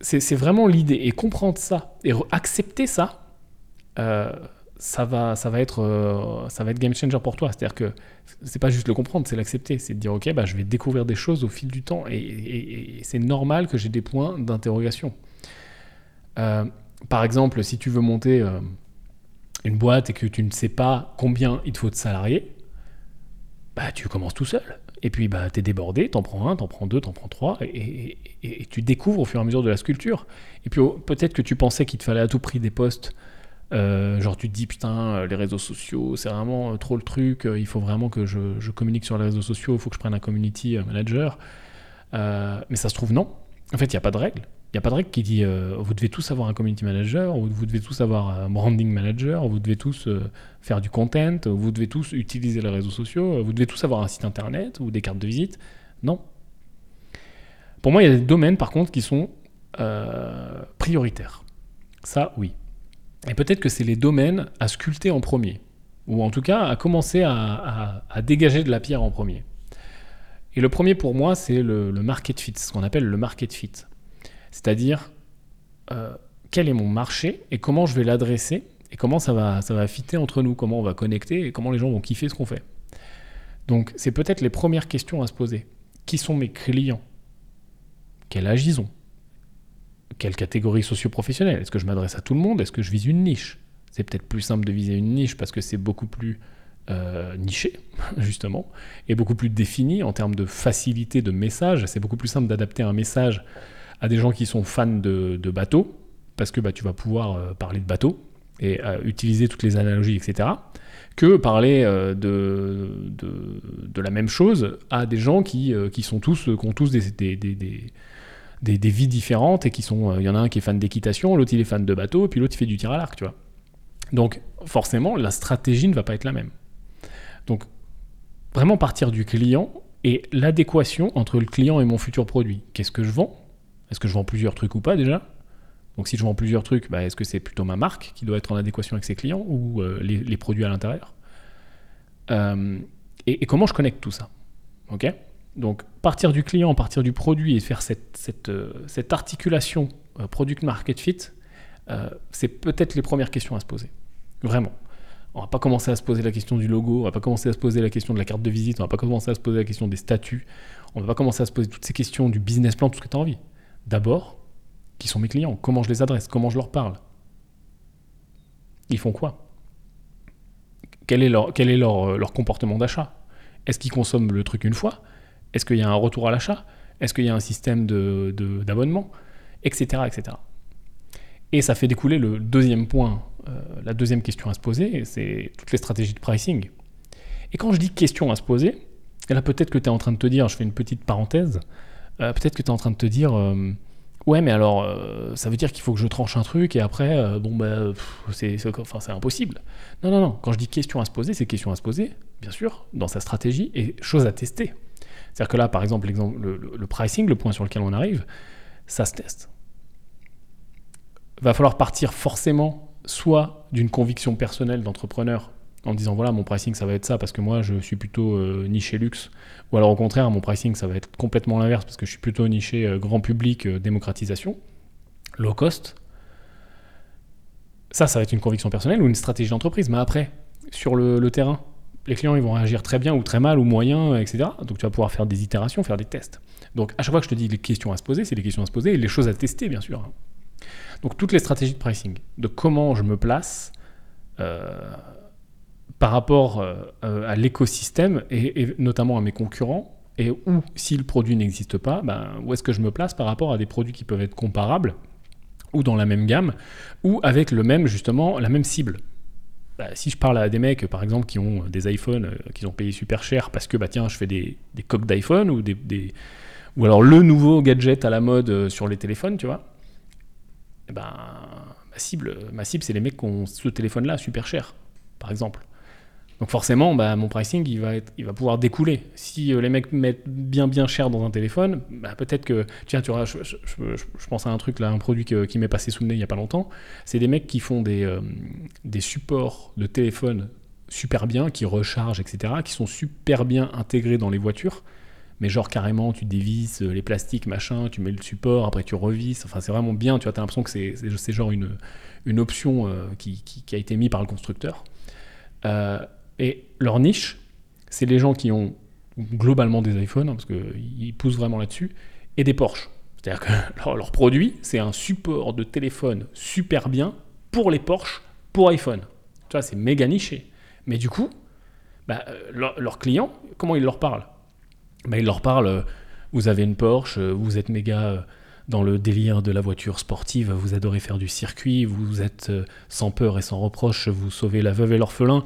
c'est vraiment l'idée. Et comprendre ça, et accepter ça, euh, ça, va, ça, va être, euh, ça va être game changer pour toi. C'est-à-dire que c'est pas juste le comprendre, c'est l'accepter. C'est de dire, OK, bah, je vais découvrir des choses au fil du temps. Et, c'est normal que j'ai des points d'interrogation. Euh, par exemple, si tu veux monter une boîte et que tu ne sais pas combien il te faut de salariés, bah, tu commences tout seul. Et puis, bah, tu es débordé, t'en prends un, t'en prends deux, t'en prends trois, et, tu découvres au fur et à mesure de la sculpture. Et puis, peut-être que tu pensais qu'il te fallait à tout prix des postes. euh, genre, tu te dis, putain, euh, les réseaux sociaux, c'est vraiment euh, trop le truc, il faut vraiment que je, communique sur les réseaux sociaux, il faut que je prenne un community manager. Mais ça se trouve, non. En fait, il n'y a pas de règle. Il n'y a pas de règle qui dit euh, vous devez tous avoir un community manager, ou vous devez tous avoir un branding manager, ou vous devez tous euh, faire du content, ou vous devez tous utiliser les réseaux sociaux, ou vous devez tous avoir un site internet ou des cartes de visite. Non. Pour moi, il y a des domaines par contre qui sont euh, prioritaires. Ça, oui. Et peut-être que c'est les domaines à sculpter en premier, ou en tout cas à commencer à dégager de la pierre en premier. Et le premier pour moi, c'est le, le market fit, ce qu'on appelle le market fit. C'est-à-dire, euh, quel est mon marché et comment je vais l'adresser et comment ça va, ça va fitter entre nous, comment on va connecter et comment les gens vont kiffer ce qu'on fait. Donc, c'est peut-être les premières questions à se poser. Qui sont mes clients? Quel âge ils ont? Quelle catégorie socio-professionnelle? Est-ce que je m'adresse à tout le monde? Est-ce que je vise une niche? C'est peut-être plus simple de viser une niche parce que c'est beaucoup plus euh, niché, justement, et beaucoup plus défini en termes de facilité de message. C'est beaucoup plus simple d'adapter un message à des gens qui sont fans de, bateaux, parce que bah, tu vas pouvoir euh, parler de bateaux et euh, utiliser toutes les analogies, etc., que parler de, de, la même chose à des gens qui, qui sont tous, ont tous des, des, des, des vies différentes et qui sont. Il y en a un qui est fan d'équitation, l'autre il est fan de bateaux, et puis l'autre il fait du tir à l'arc, tu vois. Donc forcément, la stratégie ne va pas être la même. Donc vraiment partir du client et l'adéquation entre le client et mon futur produit. Qu'est-ce que je vends? Est-ce que je vends plusieurs trucs ou pas déjà? Donc si je vends plusieurs trucs, bah, est-ce que c'est plutôt ma marque qui doit être en adéquation avec ses clients ou euh, les, produits à l'intérieur? Euh, et, comment je connecte tout ça? Ok? Donc partir du client, partir du produit et faire cette, euh, articulation product market fit, c'est peut-être les premières questions à se poser. Vraiment. On va pas commencer à se poser la question du logo, on va pas commencer à se poser la question de la carte de visite, on va pas commencer à se poser la question des statuts, on va pas commencer à se poser toutes ces questions du business plan, tout ce que tu as envie. D'abord, qui sont mes clients Comment je les adresse Comment je leur parle Ils font quoi? Quel est leur, leur comportement d'achat? Est-ce qu'ils consomment le truc une fois? Est-ce qu'il y a un retour à l'achat? Est-ce qu'il y a un système d'abonnement? Etc. etc. Et ça fait découler le deuxième point euh, la deuxième question à se poser, c'est toutes les stratégies de pricing. Et quand je dis question à se poser, et là peut-être que tu es en train de te dire, je fais une petite parenthèse, euh, peut-être que tu es en train de te dire, euh, ouais mais alors ça veut dire qu'il faut que je tranche un truc et après, bon bah c'est impossible. Non, non, non, quand je dis question à se poser, c'est question à se poser, bien sûr, dans sa stratégie et chose à tester. C'est-à-dire que là, par exemple, le pricing, le point sur lequel on arrive, ça se teste. Va falloir partir forcément soit d'une conviction personnelle d'entrepreneur en disant voilà mon pricing ça va être ça parce que moi je suis plutôt euh, niché luxe. Ou alors au contraire mon pricing ça va être complètement l'inverse parce que je suis plutôt niché euh, grand public euh, démocratisation low cost. Ça ça va être une conviction personnelle ou une stratégie d'entreprise. Mais après sur le, terrain les clients ils vont réagir très bien ou très mal ou moyen etc donc tu vas pouvoir faire des itérations faire des tests. Donc à chaque fois que je te dis les questions à se poser c'est les questions à se poser et les choses à tester bien sûr. Donc toutes les stratégies de pricing, de comment je me place par rapport euh, à l'écosystème et, notamment à mes concurrents, et où, si le produit n'existe pas, ben, où est-ce que je me place par rapport à des produits qui peuvent être comparables, ou dans la même gamme, ou avec le même, justement, la même cible? Bah, si je parle à des mecs, par exemple, qui ont des iPhones, euh, qui ont payé super cher parce que, bah tiens, je fais des, coques d'iPhone, ou des, ou alors le nouveau gadget à la mode sur les téléphones, tu vois, eh ben, ma cible, ma cible c'est les mecs qui ont ce téléphone-là super cher, par exemple. Donc forcément, bah, mon pricing, il va, être, il va pouvoir découler. Si euh, les mecs mettent bien bien cher dans un téléphone, bah, peut-être que... Tiens, tu vois, je, pense à un truc, là, un produit qui m'est passé sous le nez il n'y a pas longtemps. C'est des mecs qui font des, euh, des supports de téléphone super bien, qui rechargent, etc., qui sont super bien intégrés dans les voitures mais genre carrément tu dévisses euh, les plastiques, machin, tu mets le support, après tu revisses, enfin c'est vraiment bien, tu as l'impression que c'est genre une, une option qui, qui, a été mise par le constructeur. Et leur niche, c'est les gens qui ont globalement des iPhones, hein, parce qu'ils poussent vraiment là-dessus, et des Porsche. C'est-à-dire que leur, produit, c'est un support de téléphone super bien pour les Porsche, pour iPhone. Tu vois, c'est méga niché. Mais du coup, bah, leurs clients, comment ils leur parlent il leur parle, euh, vous avez une Porsche, euh, vous êtes méga euh, dans le délire de la voiture sportive, vous adorez faire du circuit, vous êtes sans peur et sans reproche, vous sauvez la veuve et l'orphelin,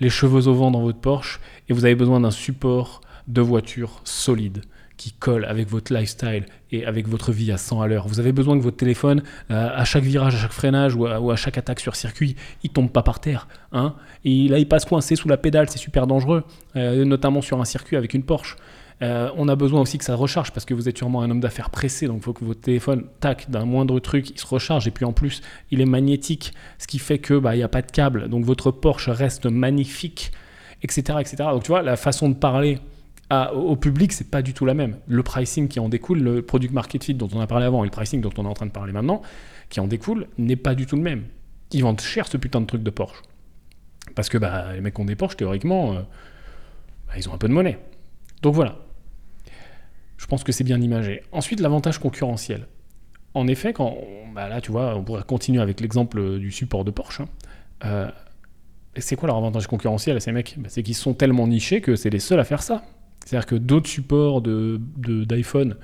les cheveux au vent dans votre Porsche, et vous avez besoin d'un support de voiture solide qui colle avec votre lifestyle et avec votre vie à 100 à l'heure. Vous avez besoin que votre téléphone, à chaque virage, à chaque freinage ou à, chaque attaque sur circuit, il tombe pas par terre. Hein et là, il passe coincé sous la pédale, c'est super dangereux, notamment sur un circuit avec une Porsche. Euh, on a besoin aussi que ça recharge parce que vous êtes sûrement un homme d'affaires pressé, donc il faut que votre téléphone, tac, d'un moindre truc, il se recharge. Et puis en plus, il est magnétique, ce qui fait que bah, n'y a pas de câble, donc votre Porsche reste magnifique, etc., etc. Donc tu vois, la façon de parler au public, c'est pas du tout la même. Le pricing qui en découle, le product market fit dont on a parlé avant et le pricing dont on est en train de parler maintenant, qui en découle, n'est pas du tout le même. Ils vendent cher ce putain de truc de Porsche. Parce que bah, les mecs qui ont des Porsche, théoriquement, euh, bah, ils ont un peu de monnaie. Donc voilà. Je pense que c'est bien imagé. Ensuite, l'avantage concurrentiel. En effet, quand bah là, tu vois, on pourrait continuer avec l'exemple du support de Porsche. Hein. Euh, c'est quoi leur avantage concurrentiel à ces mecs? Bah, C'est qu'ils sont tellement nichés que c'est les seuls à faire ça. C'est-à-dire que d'autres supports d'iPhone d'iPhone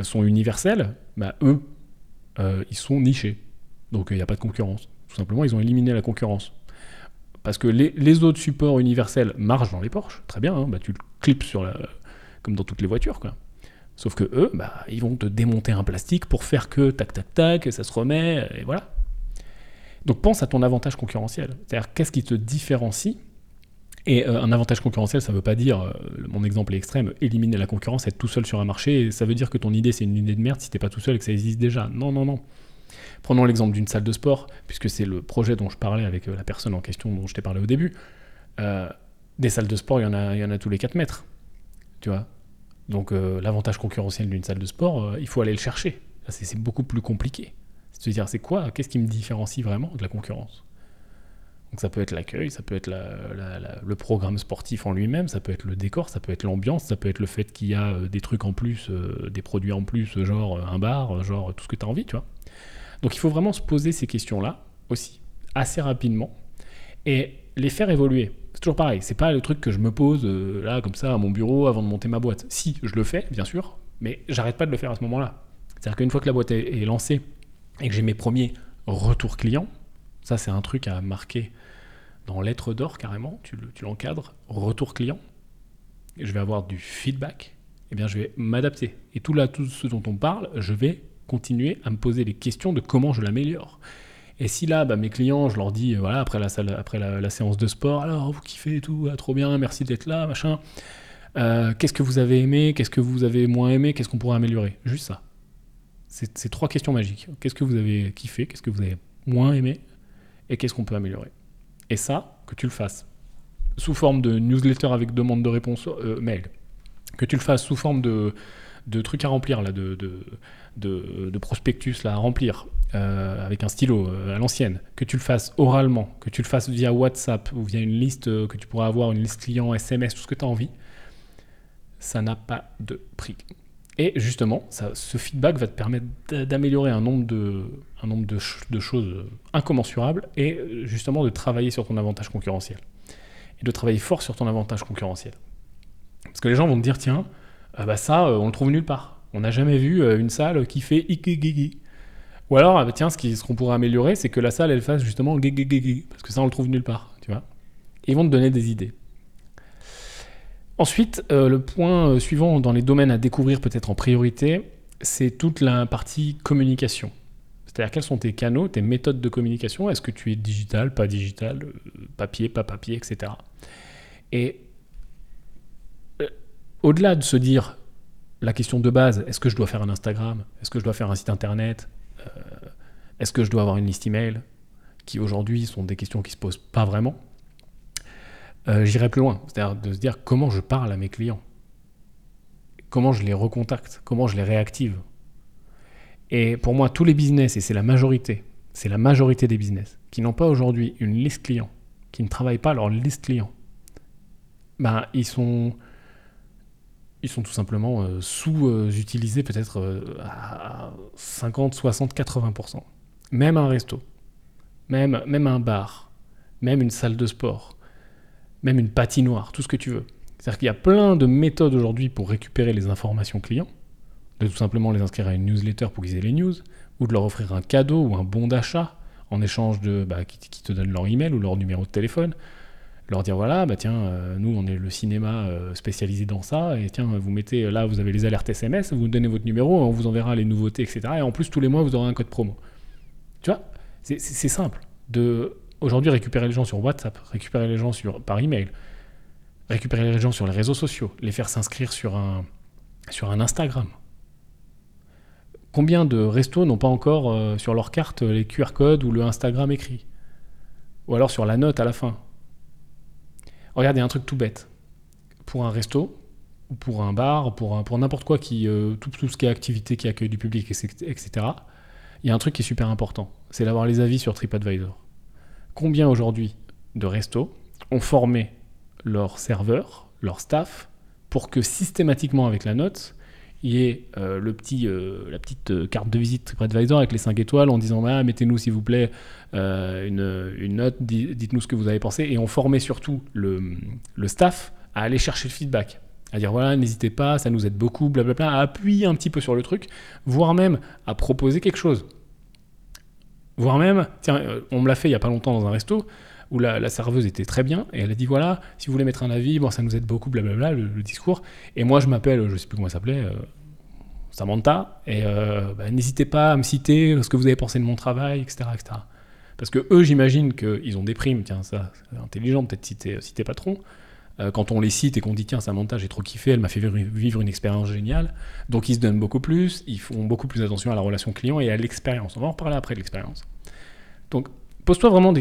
sont universels, bah, eux, euh, ils sont nichés. Donc il n'y a pas de concurrence. Tout simplement, ils ont éliminé la concurrence. Parce que les, autres supports universels marchent dans les Porsche, très bien, hein. tu le clips sur comme dans toutes les voitures. Quoi. Sauf que eux, bah, ils vont te démonter un plastique pour faire que tac tac tac, ça se remet, et voilà. Donc pense à ton avantage concurrentiel. C'est-à-dire qu'est-ce qui te différencie? Et euh, un avantage concurrentiel, ça ne veut pas dire, euh, mon exemple est extrême, éliminer la concurrence, être tout seul sur un marché, ça veut dire que ton idée c'est une idée de merde si t'es pas tout seul et que ça existe déjà. Non, non, non. Prenons l'exemple d'une salle de sport, puisque c'est le projet dont je parlais avec euh, la personne en question dont je t'ai parlé au début. des salles de sport, il y, en a, il y en a tous les 4 mètres. Tu vois? Donc l'avantage concurrentiel d'une salle de sport, il faut aller le chercher. C'est beaucoup plus compliqué. C'est à dire, c'est quoi Qu'est-ce qui me différencie vraiment de la concurrence? Donc ça peut être l'accueil, ça peut être le programme sportif en lui-même, ça peut être le décor, ça peut être l'ambiance, ça peut être le fait qu'il y a euh, des trucs en plus, euh, des produits en plus, genre euh, un bar, genre tout ce que tu as envie, tu vois. Donc il faut vraiment se poser ces questions-là aussi, assez rapidement, et les faire évoluer. C'est toujours pareil, c'est pas le truc que je me pose là comme ça à mon bureau avant de monter ma boîte. Si, je le fais, bien sûr, mais j'arrête pas de le faire à ce moment-là. C'est-à-dire qu'une fois que la boîte est lancée et que j'ai mes premiers retours clients, ça c'est un truc à marquer dans lettre d'or carrément, tu, l'encadres, retour client, et je vais avoir du feedback, eh bien je vais m'adapter. Et tout là, tout ce dont on parle, je vais continuer à me poser les questions de comment je l'améliore. Et si là, bah, mes clients, je leur dis, voilà, après la, séance de sport, alors vous kiffez et tout, ah, trop bien, merci d'être là, machin. Euh, qu'est-ce que vous avez aimé, qu'est-ce que vous avez moins aimé, qu'est-ce qu'on pourrait améliorer? Juste ça. C'est trois questions magiques. Qu'est-ce que vous avez kiffé, qu'est-ce que vous avez moins aimé, et qu'est-ce qu'on peut améliorer? Et ça, que tu le fasses sous forme de newsletter avec demande de réponse euh, mail, que tu le fasses sous forme de, de trucs à remplir, là, de, de, prospectus là, à remplir euh, avec un stylo euh, à l'ancienne, que tu le fasses oralement, que tu le fasses via WhatsApp ou via une liste que tu pourras avoir, une liste client, SMS, tout ce que tu as envie, ça n'a pas de prix. Et justement, ce feedback va te permettre d'améliorer un nombre, de, choses incommensurables et justement de travailler sur ton avantage concurrentiel. Et de travailler fort sur ton avantage concurrentiel. Parce que les gens vont te dire, tiens, ah bah ça, euh, on le trouve nulle part. On n'a jamais vu euh, une salle qui fait ikigigi. Ou alors, ah bah tiens, ce qu'on pourrait améliorer, c'est que la salle, elle fasse justement gigi, parce que ça, on le trouve nulle part, tu vois. Ils vont te donner des idées. Ensuite, euh, le point euh, suivant dans les domaines à découvrir peut-être en priorité, c'est toute la partie communication. C'est-à-dire quels sont tes canaux, tes méthodes de communication? Est-ce que tu es digital, pas digital, euh, papier, pas papier, etc. Et au-delà de se dire la question de base, est-ce que je dois faire un Instagram? Est-ce que je dois faire un site internet? Est-ce que je dois avoir une liste email Qui aujourd'hui sont des questions qui se posent pas vraiment. Euh, j'irai plus loin, c'est-à-dire de se dire comment je parle à mes clients, comment je les recontacte, comment je les réactive. Et pour moi, tous les business, et c'est la majorité, c'est la majorité des business, qui n'ont pas aujourd'hui une liste client, qui ne travaillent pas leur liste client, ben, ils sont, ils sont tout simplement euh, sous-utilisés peut-être euh, à 50, 60, 80%. Même un resto, même, même un bar, même une salle de sport, même une patinoire, tout ce que tu veux. C'est-à-dire qu'il y a plein de méthodes aujourd'hui pour récupérer les informations clients, de tout simplement les inscrire à une newsletter pour qu'ils aient les news, ou de leur offrir un cadeau ou un bon d'achat en échange de bah, qui, te donnent leur email ou leur numéro de téléphone, leur dire voilà bah tiens euh, nous on est le cinéma euh, spécialisé dans ça et tiens vous mettez là vous avez les alertes SMS, vous donnez votre numéro, on vous enverra les nouveautés etc et en plus tous les mois vous aurez un code promo. Tu vois c'est simple de aujourd'hui récupérer les gens sur WhatsApp, récupérer les gens sur, par email, récupérer les gens sur les réseaux sociaux, les faire s'inscrire sur un, Instagram. Combien de restos n'ont pas encore euh, sur leur carte les QR codes ou le Instagram écrit? Ou alors sur la note à la fin? Regardez un truc tout bête. Pour un resto, ou pour un bar, pour, pour n'importe quoi, euh, tout, tout, ce qui est activité qui accueille du public, etc., il y a un truc qui est super important. C'est d'avoir les avis sur TripAdvisor combien aujourd'hui de restos ont formé leurs serveurs, leur staff, pour que systématiquement avec la note, il y ait euh, le petit, euh, la petite euh, carte de visite TripAdvisor avec les 5 étoiles en disant ah, mettez-nous s'il vous plaît une, une, note, dites-nous ce que vous avez pensé, et on formait surtout le, le, staff à aller chercher le feedback. À dire voilà, n'hésitez pas, ça nous aide beaucoup, blablabla, à appuyer un petit peu sur le truc, voire même à proposer quelque chose. Voire même, tiens, on me l'a fait il y a pas longtemps dans un resto, où la, serveuse était très bien, et elle a dit voilà, si vous voulez mettre un avis, bon, ça nous aide beaucoup, blablabla, le, le discours. Et moi, je m'appelle, je sais plus comment elle s'appelait, euh, Samantha, et euh, bah, n'hésitez pas à me citer ce que vous avez pensé de mon travail, etc. etc. Parce que eux, j'imagine qu'ils ont des primes, tiens, ça, c'est intelligent, peut-être citer, citer patron. Euh, quand on les cite et qu'on dit tiens, Samantha, j'ai trop kiffé, elle m'a fait vivre une expérience géniale. Donc ils se donnent beaucoup plus, ils font beaucoup plus attention à la relation client et à l'expérience. On va en reparler après de l'expérience. Donc Pose-toi vraiment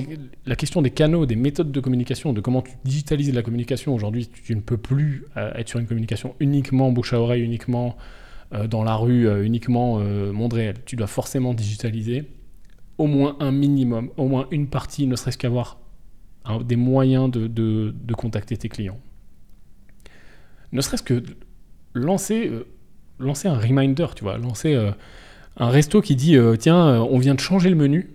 la question des canaux, des méthodes de communication, de comment tu digitalises la communication. Aujourd'hui, tu, ne peux plus euh, être sur une communication uniquement bouche à oreille, uniquement euh, dans la rue, euh, uniquement monde réel. Tu dois forcément digitaliser au moins un minimum, au moins une partie, ne serait-ce qu'avoir des moyens de, de, contacter tes clients. Ne serait-ce que lancer, lancer un reminder, tu vois, lancer un resto qui dit tiens, on vient de changer le menu,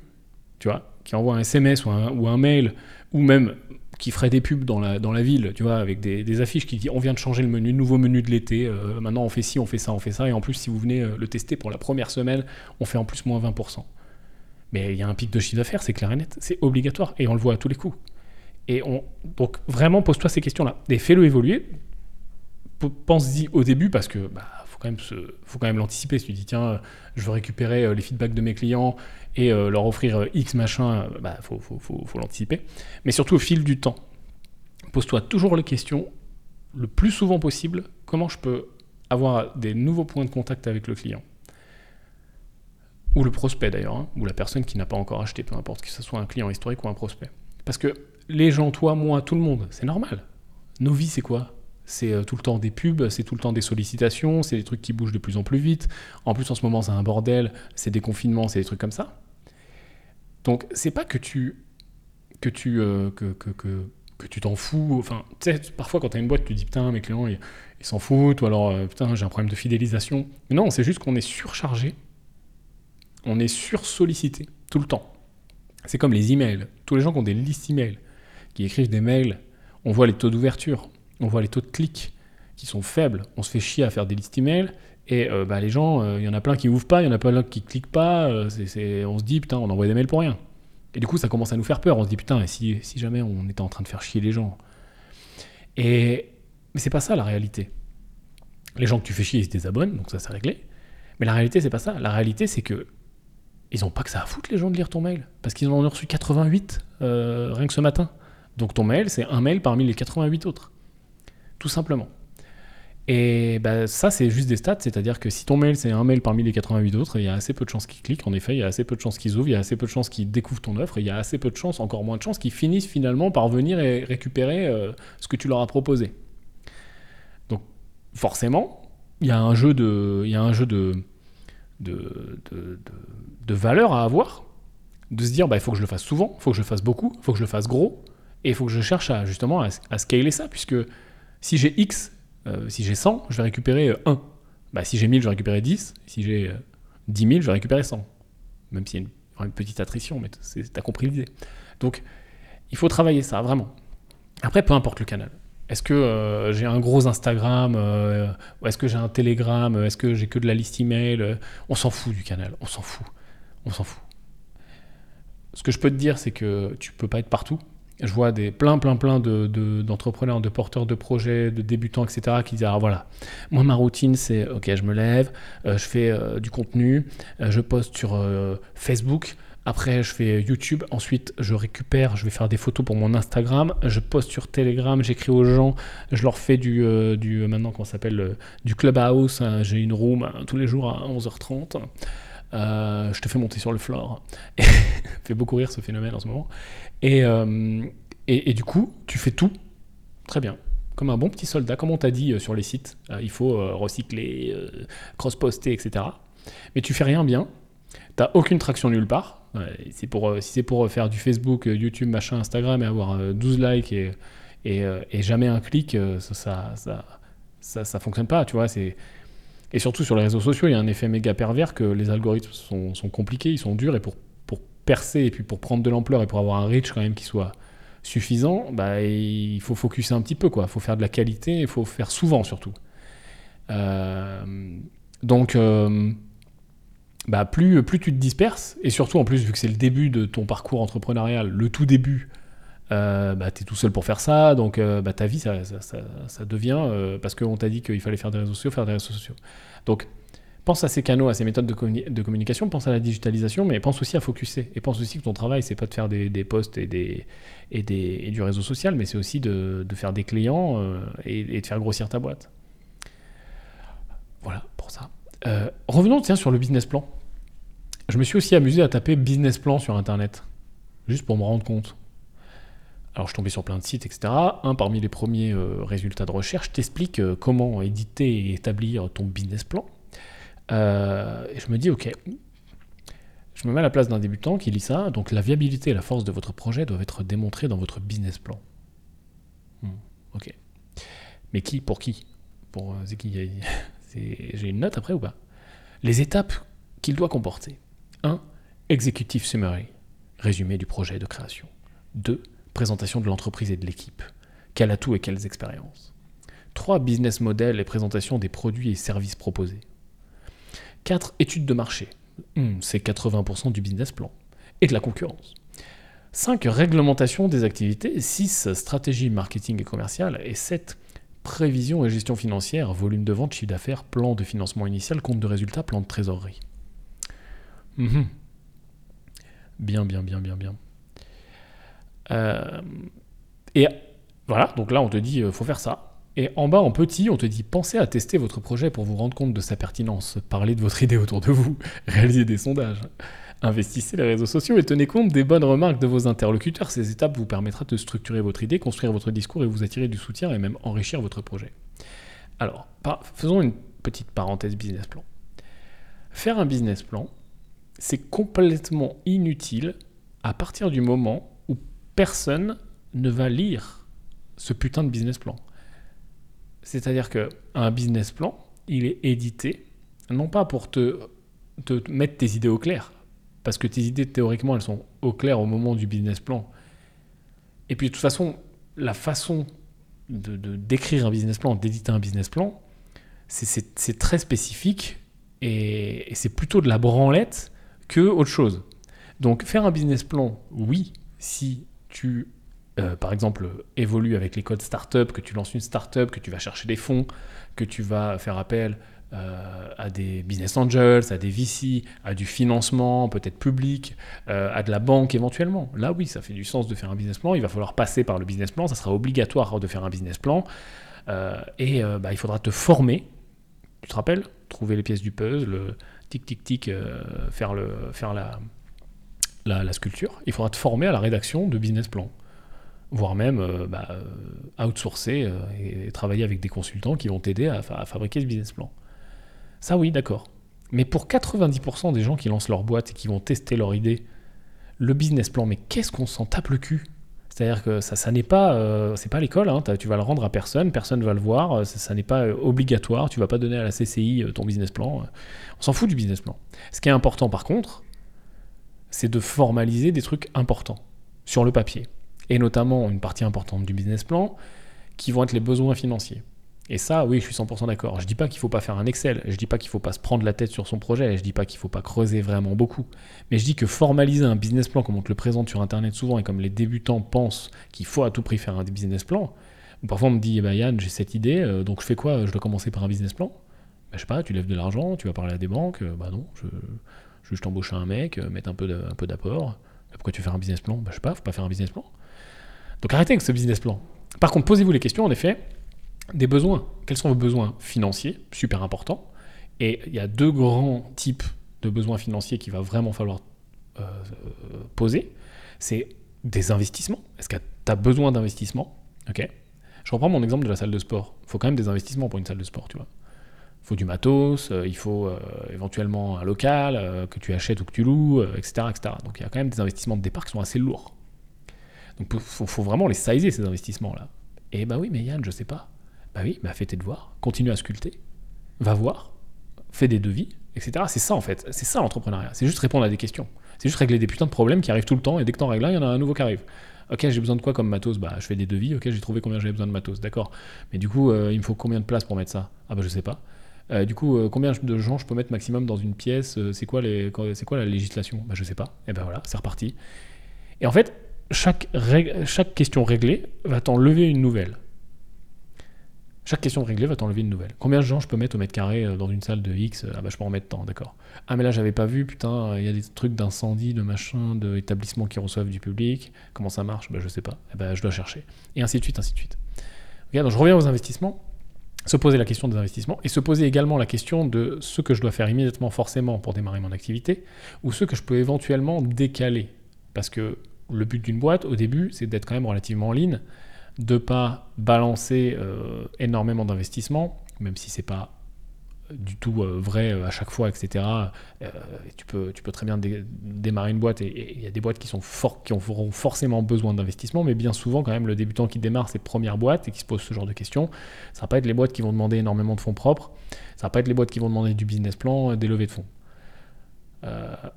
tu vois qui envoie un SMS ou un, ou un, mail, ou même qui ferait des pubs dans la, dans la ville, tu vois, avec des, affiches qui disent on vient de changer le menu, nouveau menu de l'été, euh, maintenant on fait ci, on fait ça, on fait ça, et en plus si vous venez euh, le tester pour la première semaine, on fait en plus moins 20%. Mais il y a un pic de chiffre d'affaires, c'est clair et net, c'est obligatoire, et on le voit à tous les coups. Et on, donc vraiment pose-toi ces questions-là, et fais-le évoluer, pense-y au début parce que bah, faut quand même faut quand même l'anticiper. Si tu dis tiens, je veux récupérer euh, les feedbacks de mes clients et euh, leur offrir euh, X machin, bah faut, l'anticiper. Mais surtout au fil du temps, pose-toi toujours les questions le plus souvent possible. Comment je peux avoir des nouveaux points de contact avec le client? Ou le prospect d'ailleurs, hein, ou la personne qui n'a pas encore acheté, peu importe que ce soit un client historique ou un prospect. Parce que les gens, toi, moi, tout le monde, c'est normal. Nos vies, c'est quoi? C'est euh, tout le temps des pubs, c'est tout le temps des sollicitations, c'est des trucs qui bougent de plus en plus vite. En plus, en ce moment, c'est un bordel, c'est des confinements, c'est des trucs comme ça. Donc, c'est pas que tu que tu euh, que, que, que, tu t'en fous. Enfin, parfois quand tu as une boîte, tu dis putain, mes clients ils s'en foutent, ou alors euh, putain, j'ai un problème de fidélisation. Mais non, c'est juste qu'on est surchargé, on est sursollicité tout le temps. C'est comme les emails. Tous les gens qui ont des listes emails, qui écrivent des mails, on voit les taux d'ouverture, on voit les taux de clics qui sont faibles, on se fait chier à faire des listes email, et euh, bah, les gens, il euh, y en a plein qui ouvrent pas, il y en a plein qui cliquent pas, euh, on se dit putain, on envoie des mails pour rien. Et du coup, ça commence à nous faire peur, on se dit putain, et si, si jamais on était en train de faire chier les gens Et mais c'est pas ça la réalité. Les gens que tu fais chier, ils se désabonnent, donc ça c'est réglé. Mais la réalité, c'est pas ça. La réalité, c'est que ils ont pas que ça à foutre les gens de lire ton mail, parce qu'ils en ont reçu 88 rien que ce matin. Donc ton mail, c'est un mail parmi les 88 autres tout simplement. Et bah, ça, c'est juste des stats, c'est-à-dire que si ton mail, c'est un mail parmi les 88 autres, il y a assez peu de chances qu'ils cliquent, en effet, il y a assez peu de chances qu'ils ouvrent, il y a assez peu de chances qu'ils découvrent ton offre, et il y a assez peu de chances, encore moins de chances, qu'ils finissent finalement par venir et récupérer euh, ce que tu leur as proposé. Donc, forcément, il y a un jeu de, il y a un jeu de, de, de, de, valeur à avoir, de se dire, bah, il faut que je le fasse souvent, il faut que je le fasse beaucoup, il faut que je le fasse gros, et il faut que je cherche à, justement à, à scaler ça, puisque si j'ai X, euh, si j'ai 100, je vais récupérer 1. Euh, bah, si j'ai 1000, je vais récupérer 10. Si j'ai 10 euh, 000, je vais récupérer 100. Même s'il y a une, petite attrition, mais tu as compris l'idée. Donc, il faut travailler ça, vraiment. Après, peu importe le canal. Est-ce que j'ai un gros Instagram Est-ce que j'ai un Telegram Est-ce que j'ai que de la liste email On s'en fout du canal, on s'en fout. On s'en fout. Ce que je peux te dire, c'est que tu peux pas être partout je vois des plein, plein, plein d'entrepreneurs, de, de, porteurs de projets, de débutants, etc., qui disent ah, voilà, moi ma routine c'est ok, je me lève, euh, je fais euh, du contenu, euh, je poste sur Facebook. Après, je fais YouTube. Ensuite, je récupère, je vais faire des photos pour mon Instagram. Je poste sur Telegram, j'écris aux gens, je leur fais du, du maintenant, comment s'appelle, du Clubhouse. Hein. J'ai une room hein, tous les jours à 11h30. je te fais monter sur le floor. fait beaucoup rire ce phénomène en ce moment. Euh, et, du coup, tu fais tout très bien. Comme un bon petit soldat, comme on t'a dit euh, sur les sites, euh, il faut recycler, cross-poster, etc. Mais tu fais rien bien, t'as aucune traction nulle part. c'est pour, si c'est pour faire du Facebook, YouTube, machin, Instagram et avoir 12 likes et, jamais un clic, ça ça, ça, fonctionne pas, tu vois. C'est, Et surtout sur les réseaux sociaux, il y a un effet méga pervers que les algorithmes sont, sont compliqués, ils sont durs, et pour percer, et puis pour prendre de l'ampleur, et pour avoir un reach quand même qui soit suffisant, bah, il faut focuser un petit peu, quoi. Il faut faire de la qualité, il faut faire souvent surtout. Euh, donc, euh, bah, plus, plus tu te disperses, et surtout en plus, vu que c'est le début de ton parcours entrepreneurial, le tout début, euh, bah, tu es tout seul pour faire ça, donc bah, ta vie, ça, ça, ça, ça devient, parce qu'on t'a dit qu'il fallait faire des réseaux sociaux, faire des réseaux sociaux. Donc, pense à ces canaux, à ces méthodes de, de communication, pense à la digitalisation, mais pense aussi à focuser. Et pense aussi que ton travail, c'est pas de faire des, posts et, des, et, des, et du réseau social, mais c'est aussi de, de, faire des clients euh, et, de faire grossir ta boîte. Voilà pour ça. Euh, revenons tiens, sur le business plan. Je me suis aussi amusé à taper business plan sur Internet, juste pour me rendre compte. Alors je tombé sur plein de sites, etc. Un parmi les premiers euh, résultats de recherche t'explique comment éditer et établir ton business plan. Euh, et je me dis, ok, je me mets à la place d'un débutant qui lit ça. Donc la viabilité et la force de votre projet doivent être démontrées dans votre business plan. Hmm, ok. Mais qui Pour qui? Pour euh, qui? J'ai une note après ou pas? Les étapes qu'il doit comporter. 1. Executive summary, résumé du projet de création. 2. Présentation de l'entreprise et de l'équipe. Quels atouts et quelles expériences? 3. Business model et présentation des produits et services proposés. 4. Études de marché. Mmh, c'est 80% du business plan. Et de la concurrence. 5. Réglementation des activités. 6. Stratégie marketing et commerciale. Et 7. Prévision et gestion financière, volume de vente, chiffre d'affaires, plan de financement initial, compte de résultat, plan de trésorerie. Mmh. Bien, bien, bien, bien, bien. Euh, et voilà, donc là on te dit, il faut faire ça. Et en bas, en petit, on te dit pensez à tester votre projet pour vous rendre compte de sa pertinence, parlez de votre idée autour de vous, réalisez des sondages, investissez les réseaux sociaux et tenez compte des bonnes remarques de vos interlocuteurs. Ces étapes vous permettront de structurer votre idée, construire votre discours et vous attirer du soutien et même enrichir votre projet. Alors, faisons une petite parenthèse business plan. Faire un business plan, c'est complètement inutile à partir du moment où personne ne va lire ce putain de business plan. C'est-à-dire qu'un business plan, il est édité, non pas pour te, mettre tes idées au clair, parce que tes idées, théoriquement, elles sont au clair au moment du business plan. Et puis, de toute façon, la façon de, de d'écrire un business plan, d'éditer un business plan, c'est, très spécifique et, et c'est plutôt de la branlette que autre chose. Donc, faire un business plan, oui, si tu euh, par exemple, évolue avec les codes startup, que tu lances une startup, que tu vas chercher des fonds, que tu vas faire appel euh, à des business angels, à des VC, à du financement peut-être public, euh, à de la banque éventuellement. Là, oui, ça fait du sens de faire un business plan. Il va falloir passer par le business plan. Ça sera obligatoire de faire un business plan. Et bah, il faudra te former. Tu te rappelles? Trouver les pièces du puzzle, tic, tic, tic, faire, le, faire la, la, sculpture. Il faudra te former à la rédaction de business plan voire même euh, bah, outsourcer euh, et, travailler avec des consultants qui vont t'aider à, fabriquer ce business plan. Ça oui, d'accord. Mais pour 90% des gens qui lancent leur boîte et qui vont tester leur idée, le business plan, mais qu'est-ce qu'on s'en tape le cul? C'est-à-dire que ça, ça n'est pas, euh, pas l'école, hein, tu vas le rendre à personne, personne va le voir, ça, ça n'est pas obligatoire, tu vas pas donner à la CCI ton business plan. On s'en fout du business plan. Ce qui est important par contre, c'est de formaliser des trucs importants sur le papier et notamment une partie importante du business plan, qui vont être les besoins financiers. Et ça, oui, je suis 100% d'accord. Je dis pas qu'il faut pas faire un Excel, je dis pas qu'il faut pas se prendre la tête sur son projet, je dis pas qu'il faut pas creuser vraiment beaucoup. Mais je dis que formaliser un business plan comme on te le présente sur Internet souvent et comme les débutants pensent qu'il faut à tout prix faire un business plan, parfois on me dit, eh ben Yann, j'ai cette idée, euh, donc je fais quoi? Je dois commencer par un business plan? Ben, Je sais pas, tu lèves de l'argent, tu vas parler à des banques, euh, bah non, je, je juste embaucher un mec, euh, mettre un peu d'apport. Pourquoi tu fais un business plan? Ben, Je sais pas, faut pas faire un business plan. Donc arrêtez avec ce business plan. Par contre, posez-vous les questions, en effet, des besoins. Quels sont vos besoins financiers? Super important. Et il y a deux grands types de besoins financiers qu'il va vraiment falloir euh, poser. C'est des investissements. Est-ce que tu as besoin d'investissement? Ok. Je reprends mon exemple de la salle de sport. Il faut quand même des investissements pour une salle de sport, tu vois. Il faut du matos, euh, il faut euh, éventuellement un local que tu achètes ou que tu loues, etc., etc. Donc il y a quand même des investissements de départ qui sont assez lourds. Donc il faut, vraiment les sizer ces investissements-là. Et bah oui, mais Yann, je sais pas. Bah oui, bah fais tes devoirs, continue à sculpter, va voir, fait des devis, etc. C'est ça en fait, c'est ça l'entrepreneuriat. C'est juste répondre à des questions. C'est juste régler des putains de problèmes qui arrivent tout le temps et dès que t'en règles un, il y en a un nouveau qui arrive. Ok, j'ai besoin de quoi comme matos? Bah, je fais des devis. Ok, j'ai trouvé combien j'avais besoin de matos. D'accord. Mais du coup, euh, il me faut combien de place pour mettre ça? Ah bah, je sais pas. Euh, du coup, euh, combien de gens je peux mettre maximum dans une pièce? C'est quoi, les, quoi la législation? Bah, je sais pas. Et ben voilà, c'est reparti. Et en fait, chaque, question réglée va t'en lever une nouvelle. Chaque question réglée va t'enlever une nouvelle. Combien de gens je peux mettre au mètre carré euh, dans une salle de X Ah bah je peux en mettre tant, d'accord. Ah mais là j'avais pas vu, putain, il y a des trucs d'incendie, de machin, d'établissements qui reçoivent du public. Comment ça marche? Bah je sais pas. Eh ben je dois chercher. Et ainsi de suite, ainsi de suite. Regarde, je reviens aux investissements. Se poser la question des investissements et se poser également la question de ce que je dois faire immédiatement forcément pour démarrer mon activité ou ce que je peux éventuellement décaler. Parce que le but d'une boîte au début c'est d'être quand même relativement en ligne de pas balancer euh, énormément d'investissements, même si c'est pas du tout euh, vrai euh, à chaque fois, etc. tu, peux, tu peux très bien démarrer une boîte et il y a des boîtes qui, sont auront forcément besoin d'investissement, mais bien souvent, quand même, le débutant qui démarre ses premières boîtes et qui se pose ce genre de questions, ça va pas être les boîtes qui vont demander énormément de fonds propres, ça va pas être les boîtes qui vont demander du business plan, des levées de fonds.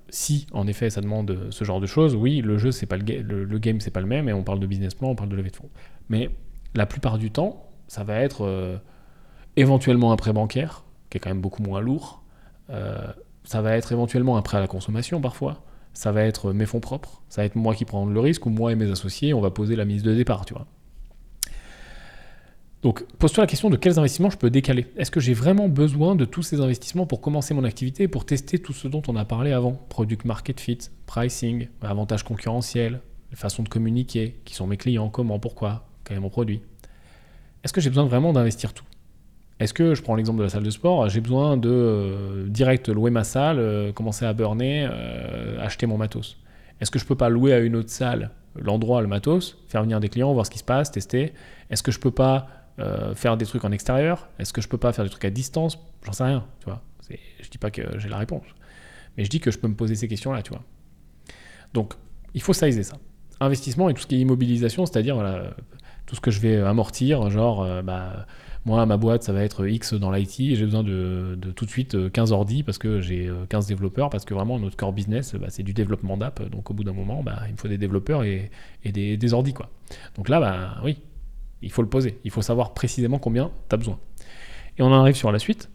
Si en effet ça demande ce genre de choses, oui, le jeu c'est pas le game c'est pas le même et on parle de business plan, on parle de levée de fonds. Mais la plupart du temps, ça va être euh, éventuellement un prêt bancaire, qui est quand même beaucoup moins lourd. Euh, ça va être éventuellement un prêt à la consommation parfois. Ça va être mes fonds propres. Ça va être moi qui prends le risque ou moi et mes associés, on va poser la mise de départ, tu vois. Donc, pose-toi la question de quels investissements je peux décaler. Est-ce que j'ai vraiment besoin de tous ces investissements pour commencer mon activité pour tester tout ce dont on a parlé avant? Product market fit, pricing, avantages concurrentiels, façon de communiquer, qui sont mes clients, comment, pourquoi, mon produit. Est-ce que j'ai besoin vraiment d'investir tout? Est-ce que, je prends l'exemple de la salle de sport, j'ai besoin de euh, direct louer ma salle, euh, commencer à burner, euh, acheter mon matos Est-ce que je peux pas louer à une autre salle l'endroit, le matos, faire venir des clients, voir ce qui se passe, tester? Est-ce que je peux pas faire des trucs en extérieur Est-ce que je peux pas faire des trucs à distance? J'en sais rien, tu vois. Je dis pas que j'ai la réponse. Mais je dis que je peux me poser ces questions-là, tu vois. Donc, il faut sizer ça. Investissement et tout ce qui est immobilisation, c'est-à-dire voilà, tout ce que je vais amortir, genre, euh, bah, moi, ma boîte, ça va être X dans l'IT, et j'ai besoin de, tout de suite 15 euh, ordi parce que j'ai 15 euh, développeurs, parce que vraiment, notre core business, bah, c'est du développement d'app, donc au bout d'un moment, bah, il me faut des développeurs et, des, des ordis, quoi. Donc là, bah, oui, il faut le poser, il faut savoir précisément combien tu as besoin. Et on en arrive sur la suite,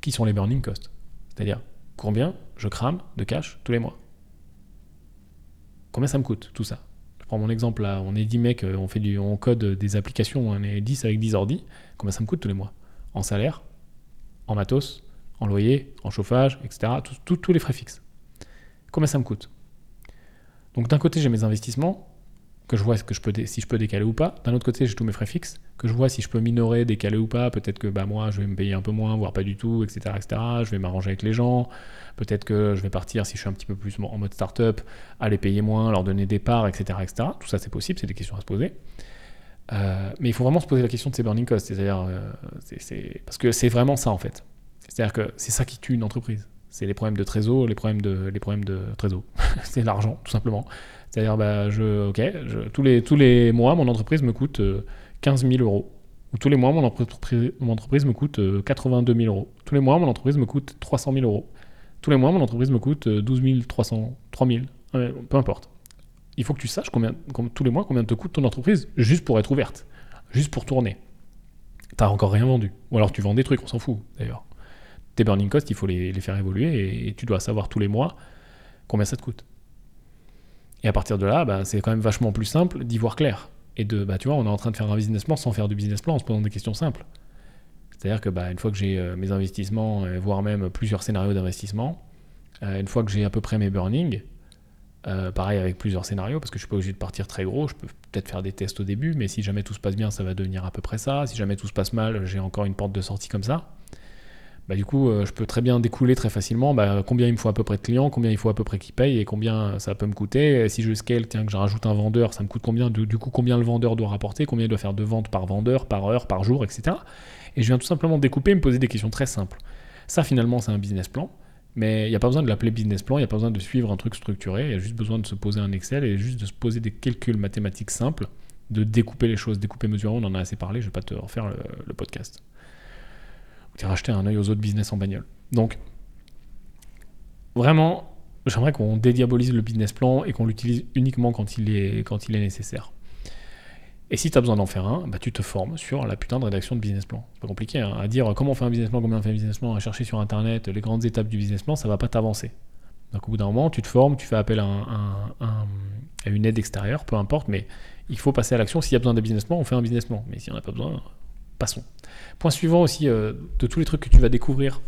qui sont les burning costs. C'est-à-dire, combien je crame de cash tous les mois Combien ça me coûte, tout ça je prends mon exemple là, on est 10 mecs, euh, on, fait du, on code des applications, on est 10 avec 10 ordi. Combien ça me coûte tous les mois? En salaire, en matos, en loyer, en chauffage, etc. Tous les frais fixes. Combien ça me coûte? Donc d'un côté, j'ai mes investissements, que je vois que je peux si je peux décaler ou pas. D'un autre côté, j'ai tous mes frais fixes, que je vois si je peux minorer, décaler ou pas. Peut-être que bah, moi, je vais me payer un peu moins, voire pas du tout, etc. etc. Je vais m'arranger avec les gens. Peut-être que je vais partir, si je suis un petit peu plus en mode start-up, à les payer moins, leur donner des parts, etc. etc. Tout ça, c'est possible, c'est des questions à se poser. Euh, mais il faut vraiment se poser la question de ces burning costs. C'est-à-dire, euh, parce que c'est vraiment ça, en fait. C'est-à-dire que c'est ça qui tue une entreprise. C'est les problèmes de trésor, les problèmes de, les problèmes de trésor. c'est l'argent, tout simplement. C'est-à-dire, bah, je, ok, tous, les, tous les mois, mon entreprise me coûte 15 euh, 000 euros. Ou tous les mois, mon entreprise, mon entreprise me coûte 82 euh, 000 euros. Tous les mois, mon entreprise me coûte 300 000 euros. Tous les mois, mon entreprise me coûte 12 300, 3 000, peu importe. Il faut que tu saches combien, tous les mois combien te coûte ton entreprise juste pour être ouverte, juste pour tourner. T'as encore rien vendu. Ou alors tu vends des trucs, on s'en fout d'ailleurs. Tes burning costs, il faut les, faire évoluer et tu dois savoir tous les mois combien ça te coûte. Et à partir de là, bah, c'est quand même vachement plus simple d'y voir clair. Et de, bah, tu vois, on est en train de faire un business plan sans faire du business plan, en se posant des questions simples. C'est-à-dire que bah, une fois que j'ai euh, mes investissements, euh, voire même plusieurs scénarios d'investissement, euh, une fois que j'ai à peu près mes burnings, pareil avec plusieurs scénarios, parce que je suis pas obligé de partir très gros, je peux peut-être faire des tests au début, mais si jamais tout se passe bien, ça va devenir à peu près ça. Si jamais tout se passe mal, j'ai encore une porte de sortie comme ça bah, du coup, euh, je peux très bien découler très facilement bah, combien il me faut à peu près de clients, combien il faut à peu près qu'ils payent et combien ça peut me coûter. si je scale, tiens, que je rajoute un vendeur, ça me coûte combien du, coup, combien le vendeur doit rapporter, combien il doit faire de ventes par vendeur, par heure, par jour, etc. Et je viens tout simplement découper et me poser des questions très simples. Ça, finalement, c'est un business plan. Mais il n'y a pas besoin de l'appeler business plan, il n'y a pas besoin de suivre un truc structuré, il y a juste besoin de se poser un Excel et juste de se poser des calculs mathématiques simples, de découper les choses, découper, mesurer, on en a assez parlé, je ne vais pas te refaire le podcast. Tu racheté un œil aux autres business en bagnole. Donc, vraiment, j'aimerais qu'on dédiabolise le business plan et qu'on l'utilise uniquement quand il est, quand il est nécessaire. Et si tu as besoin d'en faire un, bah, tu te formes sur la putain de rédaction de business plan. C'est pas compliqué hein, à dire comment on fait un business plan, combien on fait un business plan, à chercher sur internet les grandes étapes du business plan, ça va pas t'avancer. Donc au bout d'un moment, tu te formes, tu fais appel à, à, une aide extérieure, peu importe, mais il faut passer à l'action. S'il y a besoin d'un business plan, on fait un business plan. Mais s'il n'y en a pas besoin, passons. Point suivant aussi, euh, de tous les trucs que tu vas découvrir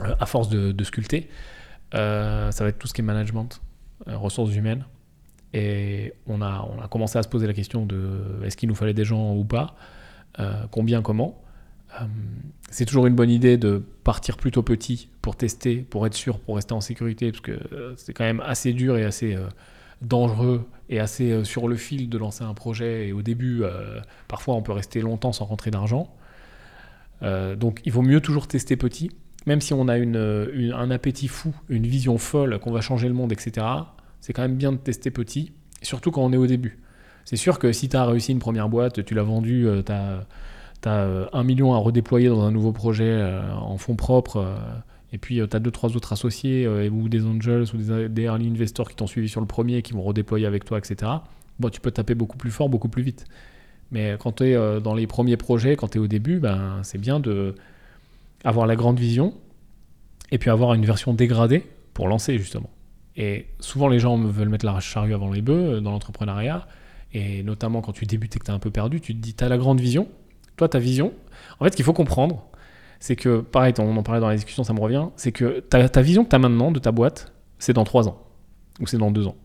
euh, à force de, sculpter, euh, ça va être tout ce qui est management, ressources humaines. Et on a, on a commencé à se poser la question de est-ce qu'il nous fallait des gens ou pas, combien, comment. c'est toujours une bonne idée de partir plutôt petit pour tester, pour être sûr, pour rester en sécurité, parce que c'est quand même assez dur et assez dangereux et assez sur le fil de lancer un projet. Et au début, parfois, on peut rester longtemps sans rentrer d'argent. Euh, donc, il vaut mieux toujours tester petit. Même si on a une, un appétit fou, une vision folle, qu'on va changer le monde, etc., c'est quand même bien de tester petit, surtout quand on est au début. C'est sûr que si tu as réussi une première boîte, tu l'as vendue, tu as, as, un million à redéployer dans un nouveau projet en fonds propres et puis, euh, tu as deux, trois autres associés euh, ou des angels ou des, early investors qui t'ont suivi sur le premier qui vont redéployer avec toi, etc. Bon, tu peux taper beaucoup plus fort, beaucoup plus vite. Mais quand tu es euh, dans les premiers projets, quand tu es au début, ben, c'est bien de avoir la grande vision et puis avoir une version dégradée pour lancer, justement. Et souvent, les gens veulent mettre la charrue avant les bœufs dans l'entrepreneuriat. Et notamment quand tu débutes et que tu es un peu perdu, tu te dis, tu as la grande vision. Toi, ta vision, en fait, ce qu'il faut comprendre, c'est que, pareil, on en parlait dans la discussion, ça me revient, c'est que ta, ta vision que tu as maintenant de ta boîte, c'est dans 3 ans, ou c'est dans 2 ans.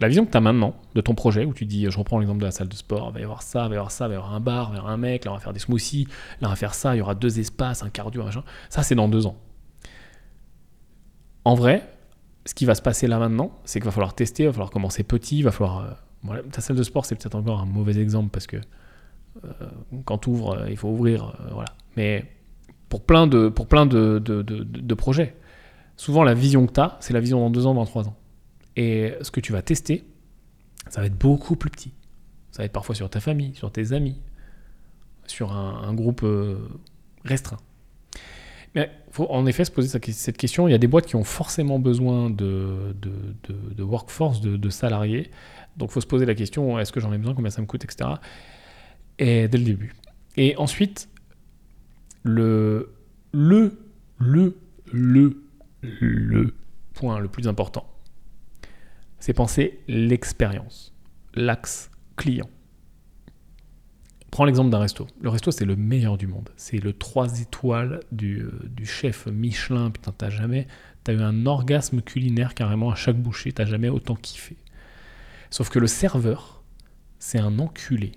La vision que tu as maintenant de ton projet, où tu dis, je reprends l'exemple de la salle de sport, il va y avoir ça, il va y avoir ça, il va y avoir un bar, il va y avoir un mec, là on va faire des smoothies, là on va faire ça, il y aura deux espaces, un cardio, machin. Ça, c'est dans 2 ans. En vrai, ce qui va se passer là maintenant, c'est qu'il va falloir tester, il va falloir commencer petit, il va falloir. Euh, ta salle de sport, c'est peut-être encore un mauvais exemple parce que euh, quand tu ouvres, euh, il faut ouvrir. voilà. Mais pour plein de, pour plein de, de, de, projets. Souvent, la vision que tu as, c'est la vision dans deux ans, dans trois ans. Et ce que tu vas tester, ça va être beaucoup plus petit. Ça va être parfois sur ta famille, sur tes amis, sur un, groupe euh, restreint. Mais il faut en effet se poser cette question. Il y a des boîtes qui ont forcément besoin de, de workforce, de, salariés. Donc il faut se poser la question, est-ce que j'en ai besoin, combien ça me coûte, etc. Et dès le début. Et ensuite, le, le, le, le, le point le plus important, c'est penser l'expérience, l'axe client. Prends l'exemple d'un resto. Le resto, c'est le meilleur du monde. C'est le 3 étoiles du, euh, du chef Michelin. Putain, t'as jamais. T'as eu un orgasme culinaire carrément à chaque bouchée. T'as jamais autant kiffé. Sauf que le serveur, c'est un enculé.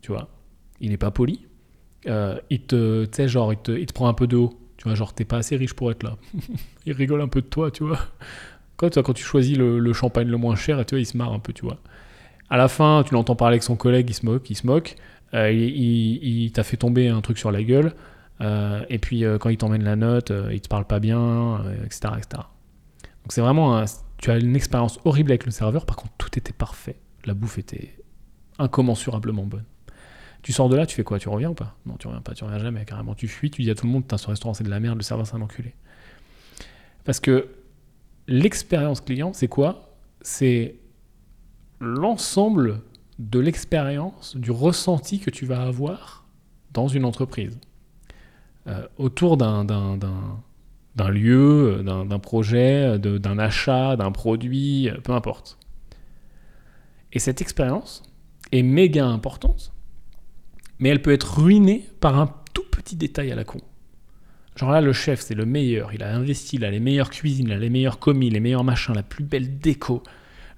Tu vois Il n'est pas poli. Euh, il te, tu genre, il te, il te, prend un peu de haut. Tu vois, genre, t'es pas assez riche pour être là. il rigole un peu de toi, tu vois. Quand, quand tu choisis le, champagne le moins cher, tu vois, il se marre un peu, tu vois. À la fin, tu l'entends parler avec son collègue, il se moque, il se moque. Euh, il, t'a fait tomber un truc sur la gueule. Euh, et puis, quand il t'emmène la note, il te parle pas bien, etc., etc. Donc, c'est vraiment tu as une expérience horrible avec le serveur. Par contre, tout était parfait. La bouffe était incommensurablement bonne. Tu sors de là, tu fais quoi? Tu reviens ou pas? Non, tu reviens pas, tu reviens jamais, carrément. Tu fuis, tu dis à tout le monde, ce restaurant c'est de la merde, le serveur c'est un enculé. Parce que l'expérience client, c'est quoi? C'est l'ensemble de l'expérience, du ressenti que tu vas avoir dans une entreprise. Euh, autour d'un lieu, d'un projet, d'un achat, d'un produit, peu importe. Et cette expérience est méga importante mais elle peut être ruinée par un tout petit détail à la con. Genre là, le chef, c'est le meilleur, il a investi, il a les meilleures cuisines, les meilleurs commis, les meilleurs machins, la plus belle déco,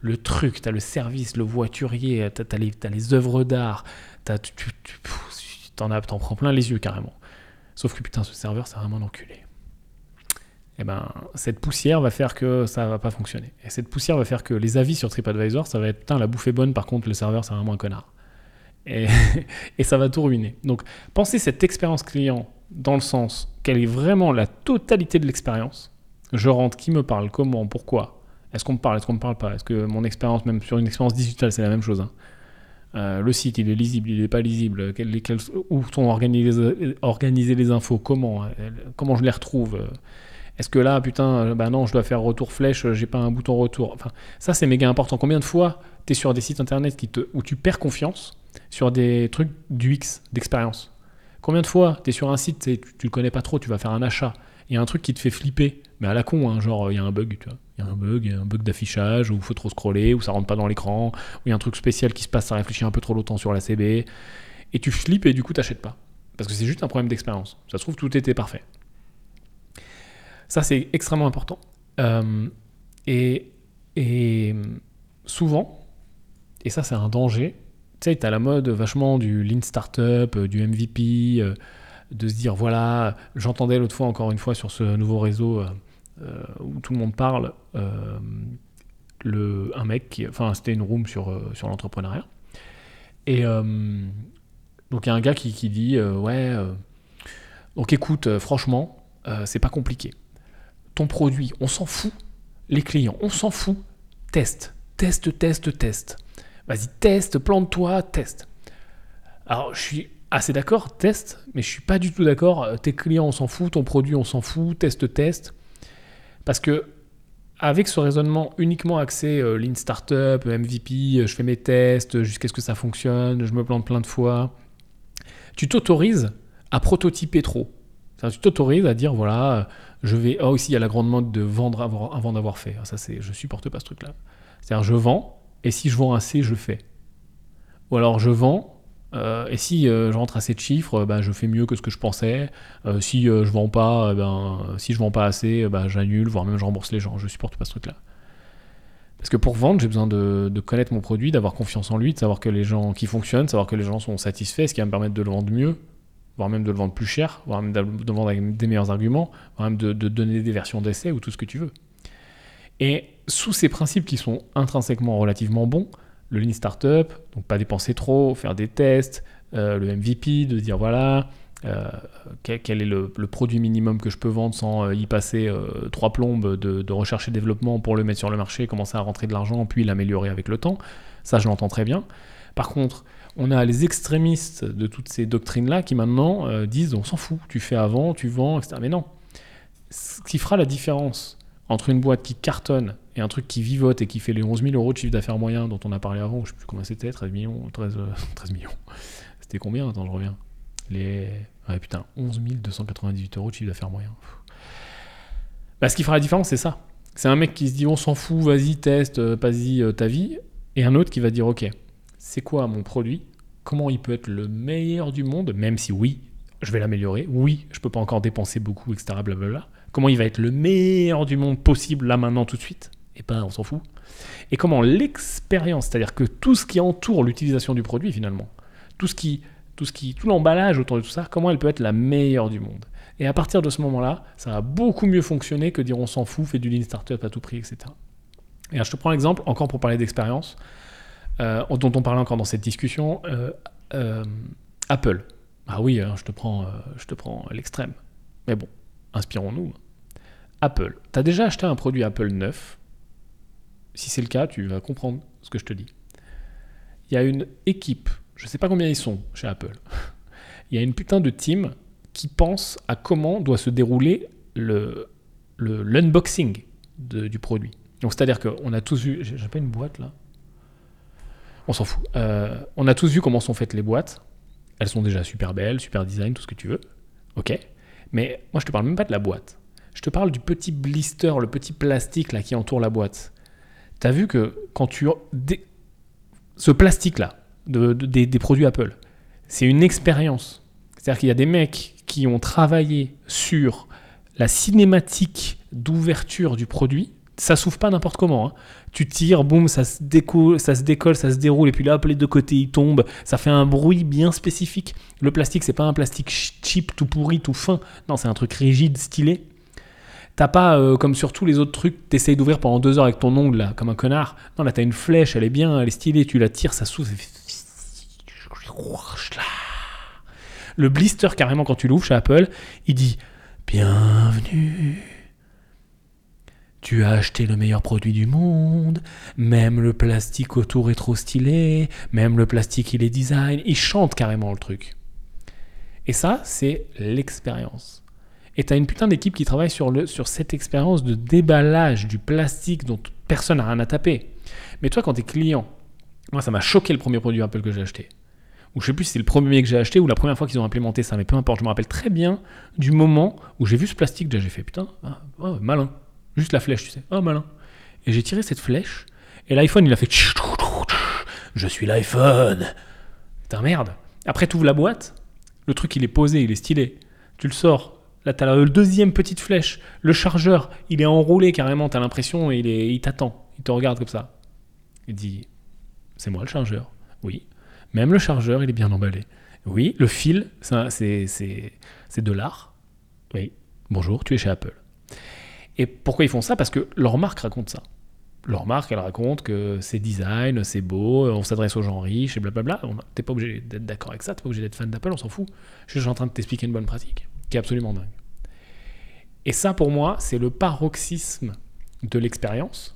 le truc, t'as le service, le voiturier, t'as as les, œuvres d'art, t'en t'en prends plein les yeux carrément. Sauf que putain, ce serveur, c'est vraiment un enculé. Et eh ben, cette poussière va faire que ça va pas fonctionner. Et cette poussière va faire que les avis sur TripAdvisor, ça va être, putain, la bouffe est bonne, par contre, le serveur, c'est vraiment un connard. et, ça va tout ruiner. Donc, pensez cette expérience client dans le sens qu'elle est vraiment la totalité de l'expérience. Je rentre, qui me parle, comment, pourquoi Est-ce qu'on me parle, est-ce qu'on me parle pas Est-ce que mon expérience, même sur une expérience digitale, c'est la même chose hein Euh, le site, il est lisible, il n'est pas lisible, où sont organisées, les infos, comment, euh, comment je les retrouve. euh, Est-ce que là, putain, bah non, je dois faire retour flèche, j'ai pas un bouton retour. Enfin, ça, c'est méga important. Combien de fois tu es sur des sites internet qui te, où tu perds confiance sur des trucs du X, d'expérience Combien de fois tu es sur un site, tu, tu le connais pas trop, tu vas faire un achat, il y a un truc qui te fait flipper, mais à la con, hein, genre il y a un bug, tu vois. Il y a un bug, il y a un bug d'affichage, ou faut trop scroller, ou ça rentre pas dans l'écran, ou il y a un truc spécial qui se passe, ça réfléchit un peu trop longtemps sur la CB, et tu flippes et du coup t'achètes pas. Parce que c'est juste un problème d'expérience. Ça se trouve, tout était parfait. Ça, c'est extrêmement important. Euh, et, et souvent, et ça, c'est un danger, tu sais, tu as la mode vachement du lean startup, euh, du MVP, euh, de se dire voilà, j'entendais l'autre fois, encore une fois, sur ce nouveau réseau euh, où tout le monde parle, le, un mec qui. Enfin, c'était une room sur, l'entrepreneuriat. Et donc, il y a un gars qui, qui dit ouais, donc écoute, franchement, c'est pas compliqué. Ton produit, on s'en fout. Les clients, on s'en fout. Teste, teste, teste, teste. Vas-y, teste, plante-toi, teste. Alors, je suis assez d'accord, teste, mais je suis pas du tout d'accord. euh, Tes clients, on s'en fout, ton produit, on s'en fout, teste, teste. Parce que, avec ce raisonnement uniquement axé euh, Lean Startup, MVP, euh, je fais mes tests jusqu'à ce que ça fonctionne, je me plante plein de fois, tu t'autorises à prototyper trop. Tu t'autorises à dire, voilà, euh, je vais. Ah, aussi, il y a la grande mode de vendre avant, avant d'avoir fait. Ah, Ça, c'est, je supporte pas ce truc-là. C'est-à-dire, je vends, et si je vends assez, je fais. Ou alors, je vends, euh, et si euh, je rentre assez de chiffres, euh, bah, je fais mieux que ce que je pensais. Euh, si je vends pas, ben, si je vends pas assez, bah, j'annule, voire même je rembourse les gens. Je supporte pas ce truc-là. Parce que pour vendre, j'ai besoin de, connaître mon produit, d'avoir confiance en lui, de savoir que les gens qui fonctionnent, savoir que les gens sont satisfaits, ce qui va me permettre de le vendre mieux, voire même de le vendre plus cher, voire même de le vendre avec des meilleurs arguments, voire même de donner des versions d'essai ou tout ce que tu veux. Et sous ces principes qui sont intrinsèquement relativement bons, le lean startup, donc pas dépenser trop, faire des tests, euh, le MVP, de dire voilà, euh, quel, est le, produit minimum que je peux vendre sans euh, y passer trois plombes de, recherche et développement pour le mettre sur le marché, commencer à rentrer de l'argent, puis l'améliorer avec le temps. Ça, je l'entends très bien. Par contre, on a les extrémistes de toutes ces doctrines-là qui maintenant disent on s'en fout, tu fais avant, tu vends, etc. Mais non. Ce qui fera la différence entre une boîte qui cartonne et un truc qui vivote et qui fait les 11 000 euros de chiffre d'affaires moyen dont on a parlé avant, je sais plus combien c'était, 13 millions, 13, euh, 13 millions. C'était combien? Attends, je reviens. Les... Ouais, putain, 11 298 euros de chiffre d'affaires moyen. Bah, ce qui fera la différence, c'est ça. C'est un mec qui se dit on s'en fout, vas-y, teste, euh, vas-y euh, ta vie. Et un autre qui va dire ok, c'est quoi mon produit? Comment il peut être le meilleur du monde? Même si oui, je vais l'améliorer. Oui, je peux pas encore dépenser beaucoup, etc. Blablabla. Comment il va être le meilleur du monde possible là maintenant tout de suite? Et pas, on s'en fout. Et comment l'expérience, c'est-à-dire que tout ce qui entoure l'utilisation du produit finalement, tout ce qui, tout ce qui, tout l'emballage autour de tout ça, comment elle peut être la meilleure du monde? Et à partir de ce moment-là, ça va beaucoup mieux fonctionner que dire on s'en fout, fait du lean startup à tout prix, etc. Et alors, je te prends l'exemple encore pour parler d'expérience, euh, dont on parlait encore dans cette discussion. euh, euh, Apple. Ah oui, hein, je te prends, je te prends l'extrême. Mais bon, inspirons-nous. Apple. Tu as déjà acheté un produit Apple neuf? Si c'est le cas, tu vas comprendre ce que je te dis. Il y a une équipe, je ne sais pas combien ils sont chez Apple. Il y a une putain de team qui pense à comment doit se dérouler le, l'unboxing du produit. Donc c'est-à-dire qu'on a tous vu, j'ai pas une boîte là On s'en fout. Euh, on a tous vu comment sont faites les boîtes. Elles sont déjà super belles, super design, tout ce que tu veux. Ok Mais moi je te parle même pas de la boîte. Je te parle du petit blister, le petit plastique là qui entoure la boîte. T'as vu que quand tu... Ce plastique là, de- des, des produits Apple, c'est une expérience. C'est-à-dire qu'il y a des mecs qui ont travaillé sur la cinématique d'ouverture du produit. Ça s'ouvre pas n'importe comment. hein. Tu tires, boum, ça se, ça se décolle, ça se déroule, et puis là, les deux côtés, ils tombent. Ça fait un bruit bien spécifique. Le plastique, c'est pas un plastique ch- cheap, tout pourri, tout fin. Non, c'est un truc rigide, stylé. T'as pas, euh, comme sur tous les autres trucs, t'essayes d'ouvrir pendant deux heures avec ton ongle, là, comme un connard. Non, là, t'as une flèche, elle est bien, elle est stylée, tu la tires, ça s'ouvre. Le blister, carrément, quand tu l'ouvres chez Apple, il dit Bienvenue. Tu as acheté le meilleur produit du monde, même le plastique autour est trop stylé, même le plastique il est design. Ils chantent carrément le truc. Et ça, c'est l'expérience. Et tu as une putain d'équipe qui travaille sur, le, sur cette expérience de déballage du plastique dont personne n'a rien à taper. Mais toi, quand tu es client, moi, ça m'a choqué le premier produit Apple que j'ai acheté. Ou je sais plus si c'est le premier que j'ai acheté ou la première fois qu'ils ont implémenté ça, mais peu importe, je me rappelle très bien du moment où j'ai vu ce plastique, j'ai fait putain, ah, malin. Juste la flèche, tu sais, ah malin. Et j'ai tiré cette flèche, et l'iPhone il a fait je suis l'iPhone. Putain merde. Après tu ouvres la boîte, le truc il est posé, il est stylé. Tu le sors, Là, tu as la deuxième petite flèche. Le chargeur, il est enroulé carrément. Tu as l'impression, il, il t'attend. Il te regarde comme ça. Il dit C'est moi le chargeur. Oui. Même le chargeur, il est bien emballé. Oui. Le fil, c'est de l'art. Oui. Bonjour, tu es chez Apple. Et pourquoi ils font ça? Parce que leur marque raconte ça. Leur marque, elle raconte que c'est design, c'est beau, on s'adresse aux gens riches et blablabla. T'es pas obligé d'être d'accord avec ça, t'es pas obligé d'être fan d'Apple, on s'en fout. Je suis en train de t'expliquer une bonne pratique qui est absolument dingue. Et ça, pour moi, c'est le paroxysme de l'expérience.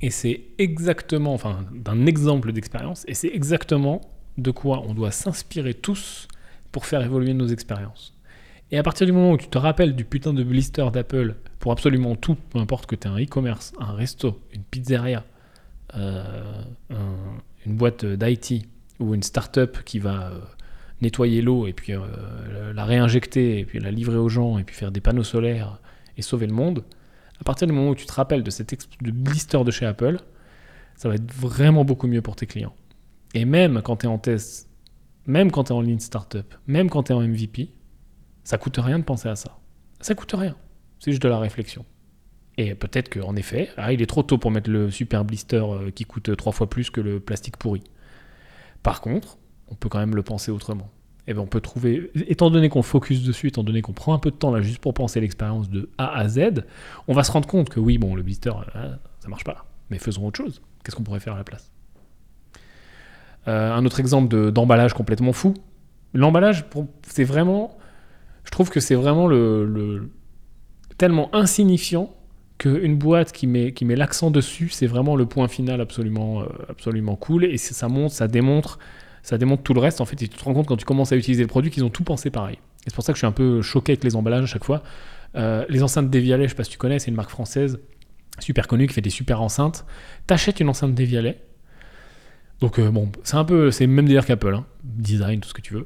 Et c'est exactement, enfin, d'un exemple d'expérience, et c'est exactement de quoi on doit s'inspirer tous pour faire évoluer nos expériences. Et à partir du moment où tu te rappelles du putain de blister d'Apple pour absolument tout, peu importe que tu aies un e-commerce, un resto, une pizzeria, euh, une boîte d'IT ou une start-up qui va euh, nettoyer l'eau et puis euh, la réinjecter et puis la livrer aux gens et puis faire des panneaux solaires et sauver le monde, à partir du moment où tu te rappelles de cet de blister de chez Apple, ça va être vraiment beaucoup mieux pour tes clients. Et même quand tu es en test, même quand tu es en ligne startup, même quand tu es en MVP, ça coûte rien de penser à ça. Ça coûte rien. C'est juste de la réflexion. Et peut-être qu'en effet, ah, il est trop tôt pour mettre le super blister euh, qui coûte trois fois plus que le plastique pourri. Par contre, on peut quand même le penser autrement. Et eh bien on peut trouver, étant donné qu'on focus dessus, étant donné qu'on prend un peu de temps là juste pour penser l'expérience de A à Z, on va se rendre compte que oui, bon, le blister, euh, ça marche pas, mais faisons autre chose. Qu'est-ce qu'on pourrait faire à la place? Euh, Un autre exemple d'emballage complètement fou. L'emballage, c'est vraiment, je trouve que c'est vraiment le, tellement insignifiant qu'une boîte qui met, l'accent dessus, c'est vraiment le point final absolument, euh, absolument cool. Et ça montre, ça démontre ça démontre tout le reste en fait. Tu te rends compte quand tu commences à utiliser le produit qu'ils ont tout pensé pareil. Et c'est pour ça que je suis un peu choqué avec les emballages à chaque fois. Euh, les enceintes Devialet, je sais pas si tu connais, c'est une marque française super connue qui fait des super enceintes. T'achètes une enceinte Devialet. Donc euh, bon, c'est un peu, c'est même délire qu'Apple, hein. design, tout ce que tu veux.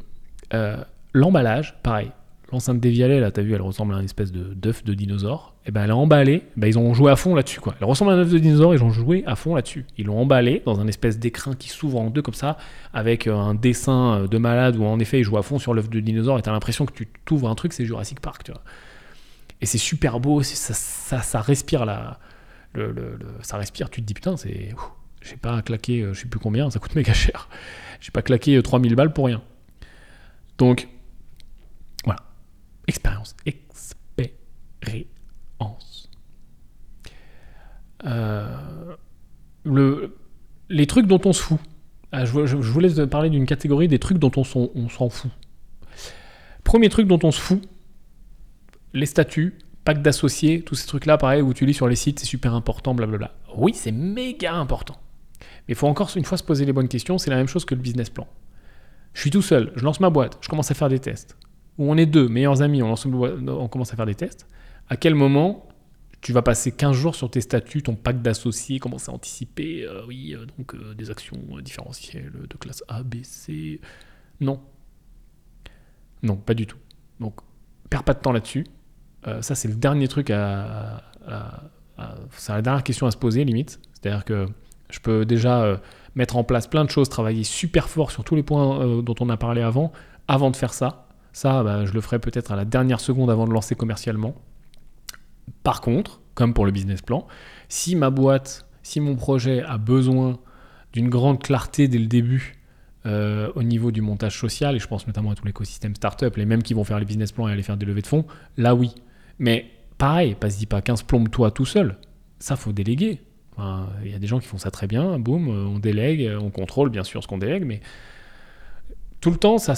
L'emballage, pareil. L'enceinte Devialet, là, t'as vu, elle ressemble à une espèce de d'œuf de dinosaure et eh ben elle est emballée, ben ils ont joué à fond là-dessus quoi. Elle ressemble à un œuf de dinosaure, ils ont joué à fond là-dessus. Ils l'ont emballé dans un espèce d'écrin qui s'ouvre en deux comme ça, avec euh, un dessin euh, de malade où en effet ils jouent à fond sur l'œuf de dinosaure et t'as l'impression que tu t'ouvres un truc, c'est Jurassic Park, tu vois. Et c'est super beau, ça, respire le, ça respire, tu te dis putain, c'est, j'ai pas claqué, euh, je sais plus combien, ça coûte méga cher. J'ai pas claqué 3000 balles pour rien. Donc. Expérience. Expérience. Euh, le, les trucs dont on se fout. Ah, je, je, vous laisse parler d'une catégorie des trucs dont on s'en fout. Premier truc dont on se fout, les statuts, pacte d'associés, tous ces trucs-là, pareil, où tu lis sur les sites, c'est super important, blablabla. Oui, c'est méga important. Mais il faut encore une fois se poser les bonnes questions, c'est la même chose que le business plan. Je suis tout seul, je lance ma boîte, je commence à faire des tests. Ou on est deux, meilleurs amis, on, commence à faire des tests. À quel moment tu vas passer 15 jours sur tes statuts, ton pack d'associés, commencer à anticiper, euh, oui, euh, donc euh, des actions différentielles de classe A, B, C. Non. Non, pas du tout. Donc, perds pas de temps là-dessus. ça, c'est le dernier truc à. c'est la dernière question à se poser, limite. C'est-à-dire que je peux déjà mettre en place plein de choses, travailler super fort sur tous les points dont on a parlé avant, avant de faire ça. Ça, bah, je le ferai peut-être à la dernière seconde avant de lancer commercialement. Par contre, comme pour le business plan, si ma boîte, si mon projet a besoin d'une grande clarté dès le début euh, au niveau du montage social, et je pense notamment à tout l'écosystème startup, les mêmes qui vont faire les business plans et aller faire des levées de fonds, là oui. Mais pareil, pas-y pas 15 plombe-toi tout seul. Ça, faut déléguer. Il y a des gens qui font ça très bien, boum, on délègue, on contrôle bien sûr ce qu'on délègue, mais tout le temps, ça,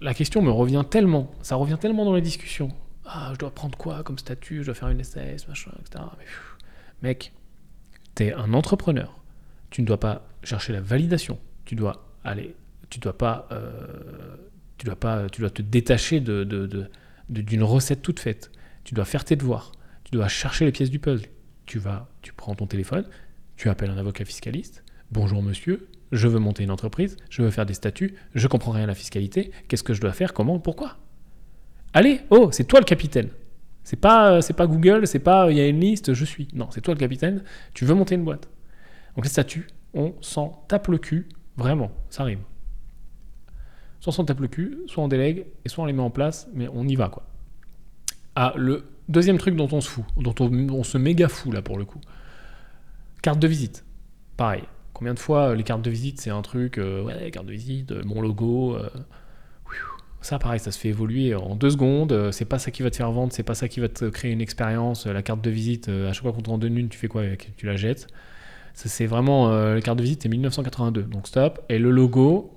la question me revient tellement, ça revient tellement dans les discussions ah, je dois prendre quoi comme statut, je dois faire une SAS, machin, etc. Mec, tu es un entrepreneur. Tu ne dois pas chercher la validation. Tu dois aller. Tu dois pas. euh, tu dois pas. Tu dois te détacher de- d'une recette toute faite. Tu dois faire tes devoirs. Tu dois chercher les pièces du puzzle. Tu vas. Tu prends ton téléphone. Tu appelles un avocat fiscaliste. Bonjour monsieur. Je veux monter une entreprise. Je veux faire des statuts. Je comprends rien à la fiscalité. Qu'est-ce que je dois faire Comment Pourquoi? Allez, oh, c'est toi le capitaine. C'est pas, euh, c'est pas Google, c'est pas il y a une liste, je suis. Non, c'est toi le capitaine. Tu veux monter une boîte. Donc les statuts, on s'en tape le cul, vraiment, ça rime. Soit on s'en tape le cul, soit on délègue, et soit on les met en place, mais on y va quoi. Ah, le deuxième truc dont on se fout, dont on, on se méga fout là pour le coup. Carte de visite. Pareil. Combien de fois euh, les cartes de visite c'est un truc, euh, ouais, carte de visite, euh, mon logo. ça, pareil, ça se fait évoluer en deux secondes. C'est pas ça qui va te faire vendre, c'est pas ça qui va te créer une expérience. La carte de visite, à chaque fois qu'on te rend une, tu fais quoi avec? Tu la jettes. C'est vraiment. la carte de visite, c'est 1982, donc stop. Et le logo,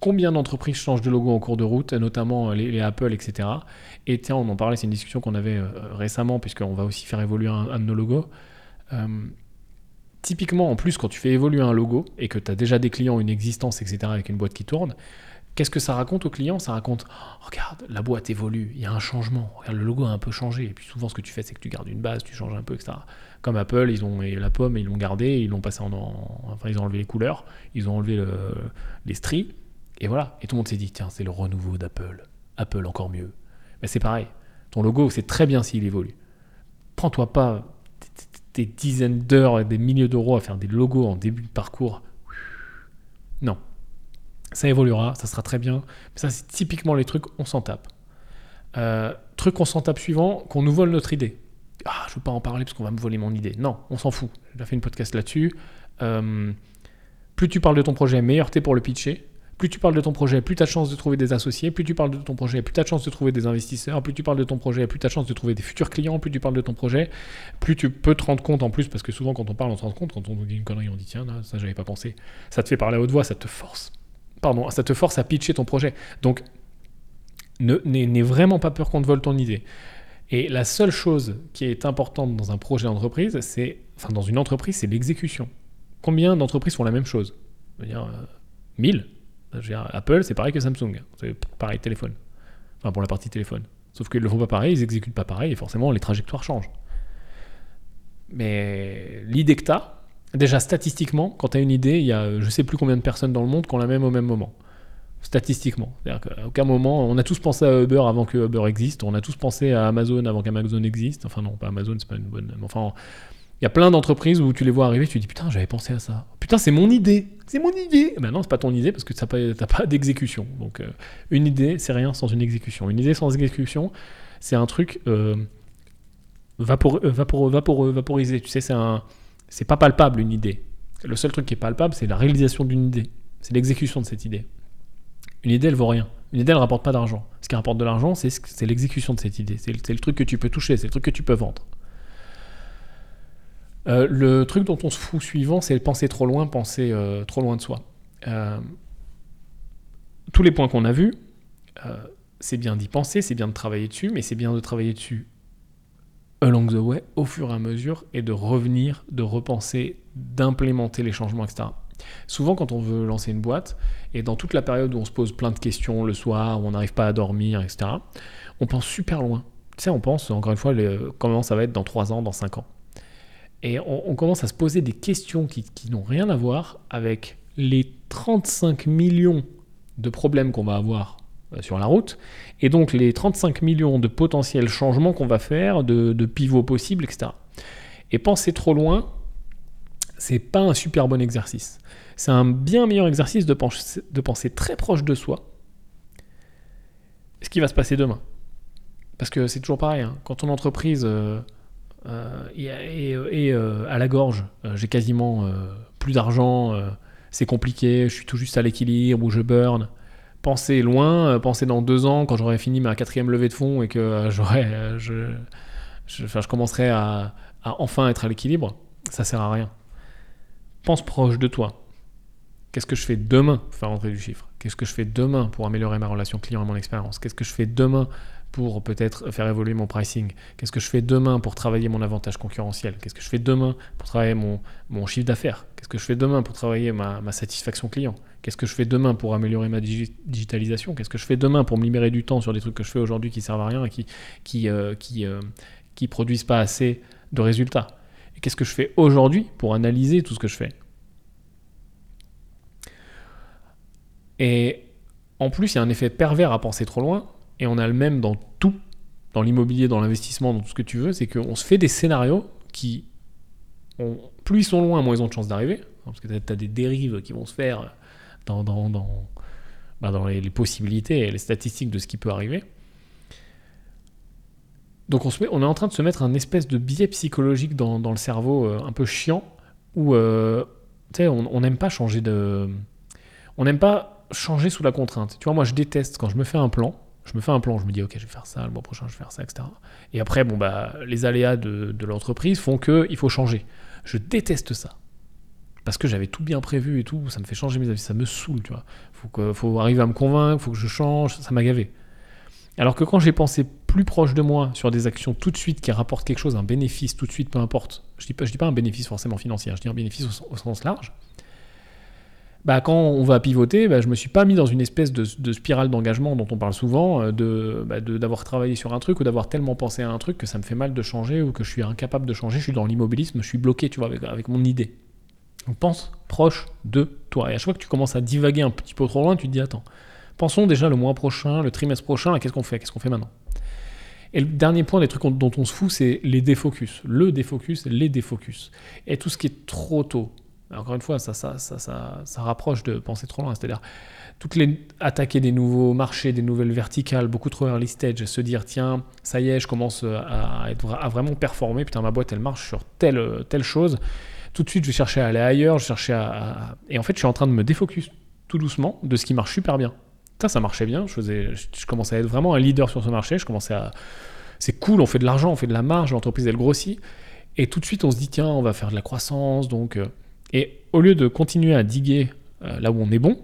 combien d'entreprises changent de logo en cours de route, notamment les, Apple, etc. Et tiens, on en parlait, c'est une discussion qu'on avait euh, récemment, puisqu'on va aussi faire évoluer un, de nos logos. Typiquement, en plus, quand tu fais évoluer un logo et que tu as déjà des clients, une existence, etc., avec une boîte qui tourne, Qu'est-ce que ça raconte aux clients? Ça raconte, Oh, regarde, la boîte évolue, il y a un changement, regarde, le logo a un peu changé. Et puis souvent, ce que tu fais, c'est que tu gardes une base, tu changes un peu, etc. Comme Apple, ils ont la pomme, ils l'ont gardé, ils l'ont passé en, en- Enfin, ils ont enlevé les couleurs, ils ont enlevé le- les stries, et voilà. Et tout le monde s'est dit, tiens, c'est le renouveau d'Apple. Apple encore mieux. Mais c'est pareil. Ton logo, c'est très bien s'il évolue. Prends-toi pas des, dizaines d'heures et des milliers d'euros à faire des logos en début de parcours. Non. Ça évoluera, ça sera très bien. Mais ça, c'est typiquement les trucs, on s'en tape. Euh, truc qu'on s'en tape suivant, qu'on nous vole notre idée. Ah, je veux pas en parler parce qu'on va me voler mon idée. Non, on s'en fout. J'ai fait une podcast là-dessus. Euh, plus tu parles de ton projet, meilleur t'es pour le pitcher. Plus tu parles de ton projet, plus tu as de de trouver des associés. Plus tu parles de ton projet, plus tu as de de trouver des investisseurs. Plus tu parles de ton projet, plus tu as de de trouver des futurs clients. Plus tu parles de ton projet, plus tu peux te rendre compte en plus, parce que souvent quand on parle, on se rend compte, quand on dit une connerie, on dit tiens, là, ça j'avais pas pensé. Ça te fait parler à haute voix, ça te force. Pardon, ça te force à pitcher ton projet. Donc, n'aie vraiment pas peur qu'on te vole ton idée. Et la seule chose qui est importante dans un projet d'entreprise, c'est, enfin dans une entreprise, c'est l'exécution. Combien d'entreprises font la même chose? Je veux dire, euh, 1000. Dire, Apple, c'est pareil que Samsung. C'est pareil téléphone. Enfin, pour la partie téléphone. Sauf qu'ils ne le font pas pareil, ils exécutent pas pareil, et forcément, les trajectoires changent. Mais l'idée que déjà statistiquement, quand tu as une idée, il y a je sais plus combien de personnes dans le monde qui ont la même au même moment. Statistiquement. C'est-à-dire qu'à aucun moment, on a tous pensé à Uber avant que Uber existe, on a tous pensé à Amazon avant qu'Amazon existe. Enfin, non, pas Amazon, c'est pas une bonne. Enfin, il y a plein d'entreprises où tu les vois arriver, tu te dis putain, j'avais pensé à ça. Putain, c'est mon idée. C'est mon idée. Ben non, c'est pas ton idée parce que tu n'as pas d'exécution. Donc, euh, une idée, c'est rien sans une exécution. Une idée sans exécution, c'est un truc euh, euh, vaporisé. Tu sais, c'est pas palpable une idée. Le seul truc qui est palpable, c'est la réalisation d'une idée. C'est l'exécution de cette idée. Une idée, elle vaut rien. Une idée, elle rapporte pas d'argent. Ce qui rapporte de l'argent, c'est ce- c'est l'exécution de cette idée. C'est le truc que tu peux toucher, c'est le truc que tu peux vendre. Euh, le truc dont on se fout suivant, c'est penser trop loin, penser euh, trop loin de soi. Euh, tous les points qu'on a vus, c'est bien d'y penser, c'est bien de travailler dessus, mais c'est bien de travailler dessus along the way, au fur et à mesure, et de revenir, de repenser, d'implémenter les changements, etc. Souvent, quand on veut lancer une boîte, et dans toute la période où on se pose plein de questions le soir, où on n'arrive pas à dormir, etc., on pense super loin. Tu sais, on pense, encore une fois, comment ça va être dans 3 ans, dans 5 ans. Et on, commence à se poser des questions qui, n'ont rien à voir avec les 35 millions de problèmes qu'on va avoir euh, sur la route, et donc les 35 millions de potentiels changements qu'on va faire, de, pivots possibles, etc. Et penser trop loin, c'est pas un super bon exercice. C'est un bien meilleur exercice de penser, de penser très proche de soi ce qui va se passer demain. Parce que c'est toujours pareil, hein, quand ton entreprise euh, euh, est, euh, à la gorge, euh, j'ai quasiment plus d'argent, c'est compliqué, je suis tout juste à l'équilibre ou je burn. Pensez loin, pensez dans deux ans quand j'aurai fini ma quatrième levée de fonds et que j'aurai, je, enfin, je commencerai à, enfin être à l'équilibre, ça sert à rien. Pense proche de toi. Qu'est-ce que je fais demain? Pour faire rentrer du chiffre Qu'est-ce que je fais demain pour améliorer ma relation client et mon expérience? Qu'est-ce que je fais demain pour peut-être faire évoluer mon pricing. Qu'est-ce que je fais demain pour travailler mon avantage concurrentiel? Qu'est-ce que je fais demain pour travailler mon, mon chiffre d'affaires? Qu'est-ce que je fais demain pour travailler ma, satisfaction client? Qu'est-ce que je fais demain pour améliorer ma digitalisation? Qu'est-ce que je fais demain pour me libérer du temps sur des trucs que je fais aujourd'hui qui servent à rien et qui qui euh, euh, qui produisent pas assez de résultats? Et qu'est-ce que je fais aujourd'hui pour analyser tout ce que je fais? Et en plus, il y a un effet pervers à penser trop loin et on a le même dans tout, dans l'immobilier, dans l'investissement, dans tout ce que tu veux, c'est qu'on se fait des scénarios qui, plus ils sont loin, moins ils ont de chances d'arriver, parce que tu as, des dérives qui vont se faire dans, dans, bah, les, possibilités et les statistiques de ce qui peut arriver. Donc on, se met, on est en train de se mettre un espèce de biais psychologique dans, dans le cerveau euh, un peu chiant, où euh, on n'aime pas changer de... On n'aime pas changer sous la contrainte. Tu vois, moi je déteste quand je me fais un plan, je me fais un plan, je me dis ok, je vais faire ça, le mois prochain je vais faire ça, etc. Et après, bon bah, les aléas de, l'entreprise font que il faut changer. Je déteste ça parce que j'avais tout bien prévu et tout, ça me fait changer mes avis, ça me saoule, tu vois. Faut que, faut arriver à me convaincre, faut que je change, ça m'a gavé. Alors que quand j'ai pensé plus proche de moi sur des actions tout de suite qui rapportent quelque chose, un bénéfice tout de suite, peu importe. Je dis pas, je dis pas un bénéfice forcément financier, je dis un bénéfice au sens large bah, quand on va pivoter, bah, je me suis pas mis dans une espèce de, spirale d'engagement dont on parle souvent, euh, bah, de, d'avoir travaillé sur un truc ou d'avoir tellement pensé à un truc que ça me fait mal de changer ou que je suis incapable de changer. Je suis dans l'immobilisme, je suis bloqué, tu vois, avec, mon idée. Donc pense proche de toi. Et à chaque fois que tu commences à divaguer un petit peu trop loin, tu te dis attends, pensons déjà le mois prochain, le trimestre prochain, qu'est-ce qu'on fait, qu'est-ce qu'on fait maintenant? Et le dernier point des trucs dont on se fout, c'est les défocus. Le défocus, les défocus. Et tout ce qui est trop tôt, encore une fois, ça, rapproche de penser trop loin. C'est-à-dire, toutes les attaquer des nouveaux marchés, des nouvelles verticales, beaucoup trop early stage, se dire tiens, ça y est, je commence à, vraiment performer, putain, ma boîte elle marche sur telle, telle chose. Tout de suite, je vais chercher à aller ailleurs, je cherchais à, Et en fait, je suis en train de me défocus tout doucement de ce qui marche super bien. Ça, ça marchait bien. Je, je, commençais à être vraiment un leader sur ce marché. Je commençais à. C'est cool, on fait de l'argent, on fait de la marge, l'entreprise elle grossit. Et tout de suite, on se dit tiens, on va faire de la croissance, donc. Et au lieu de continuer à diguer euh, là où on est bon,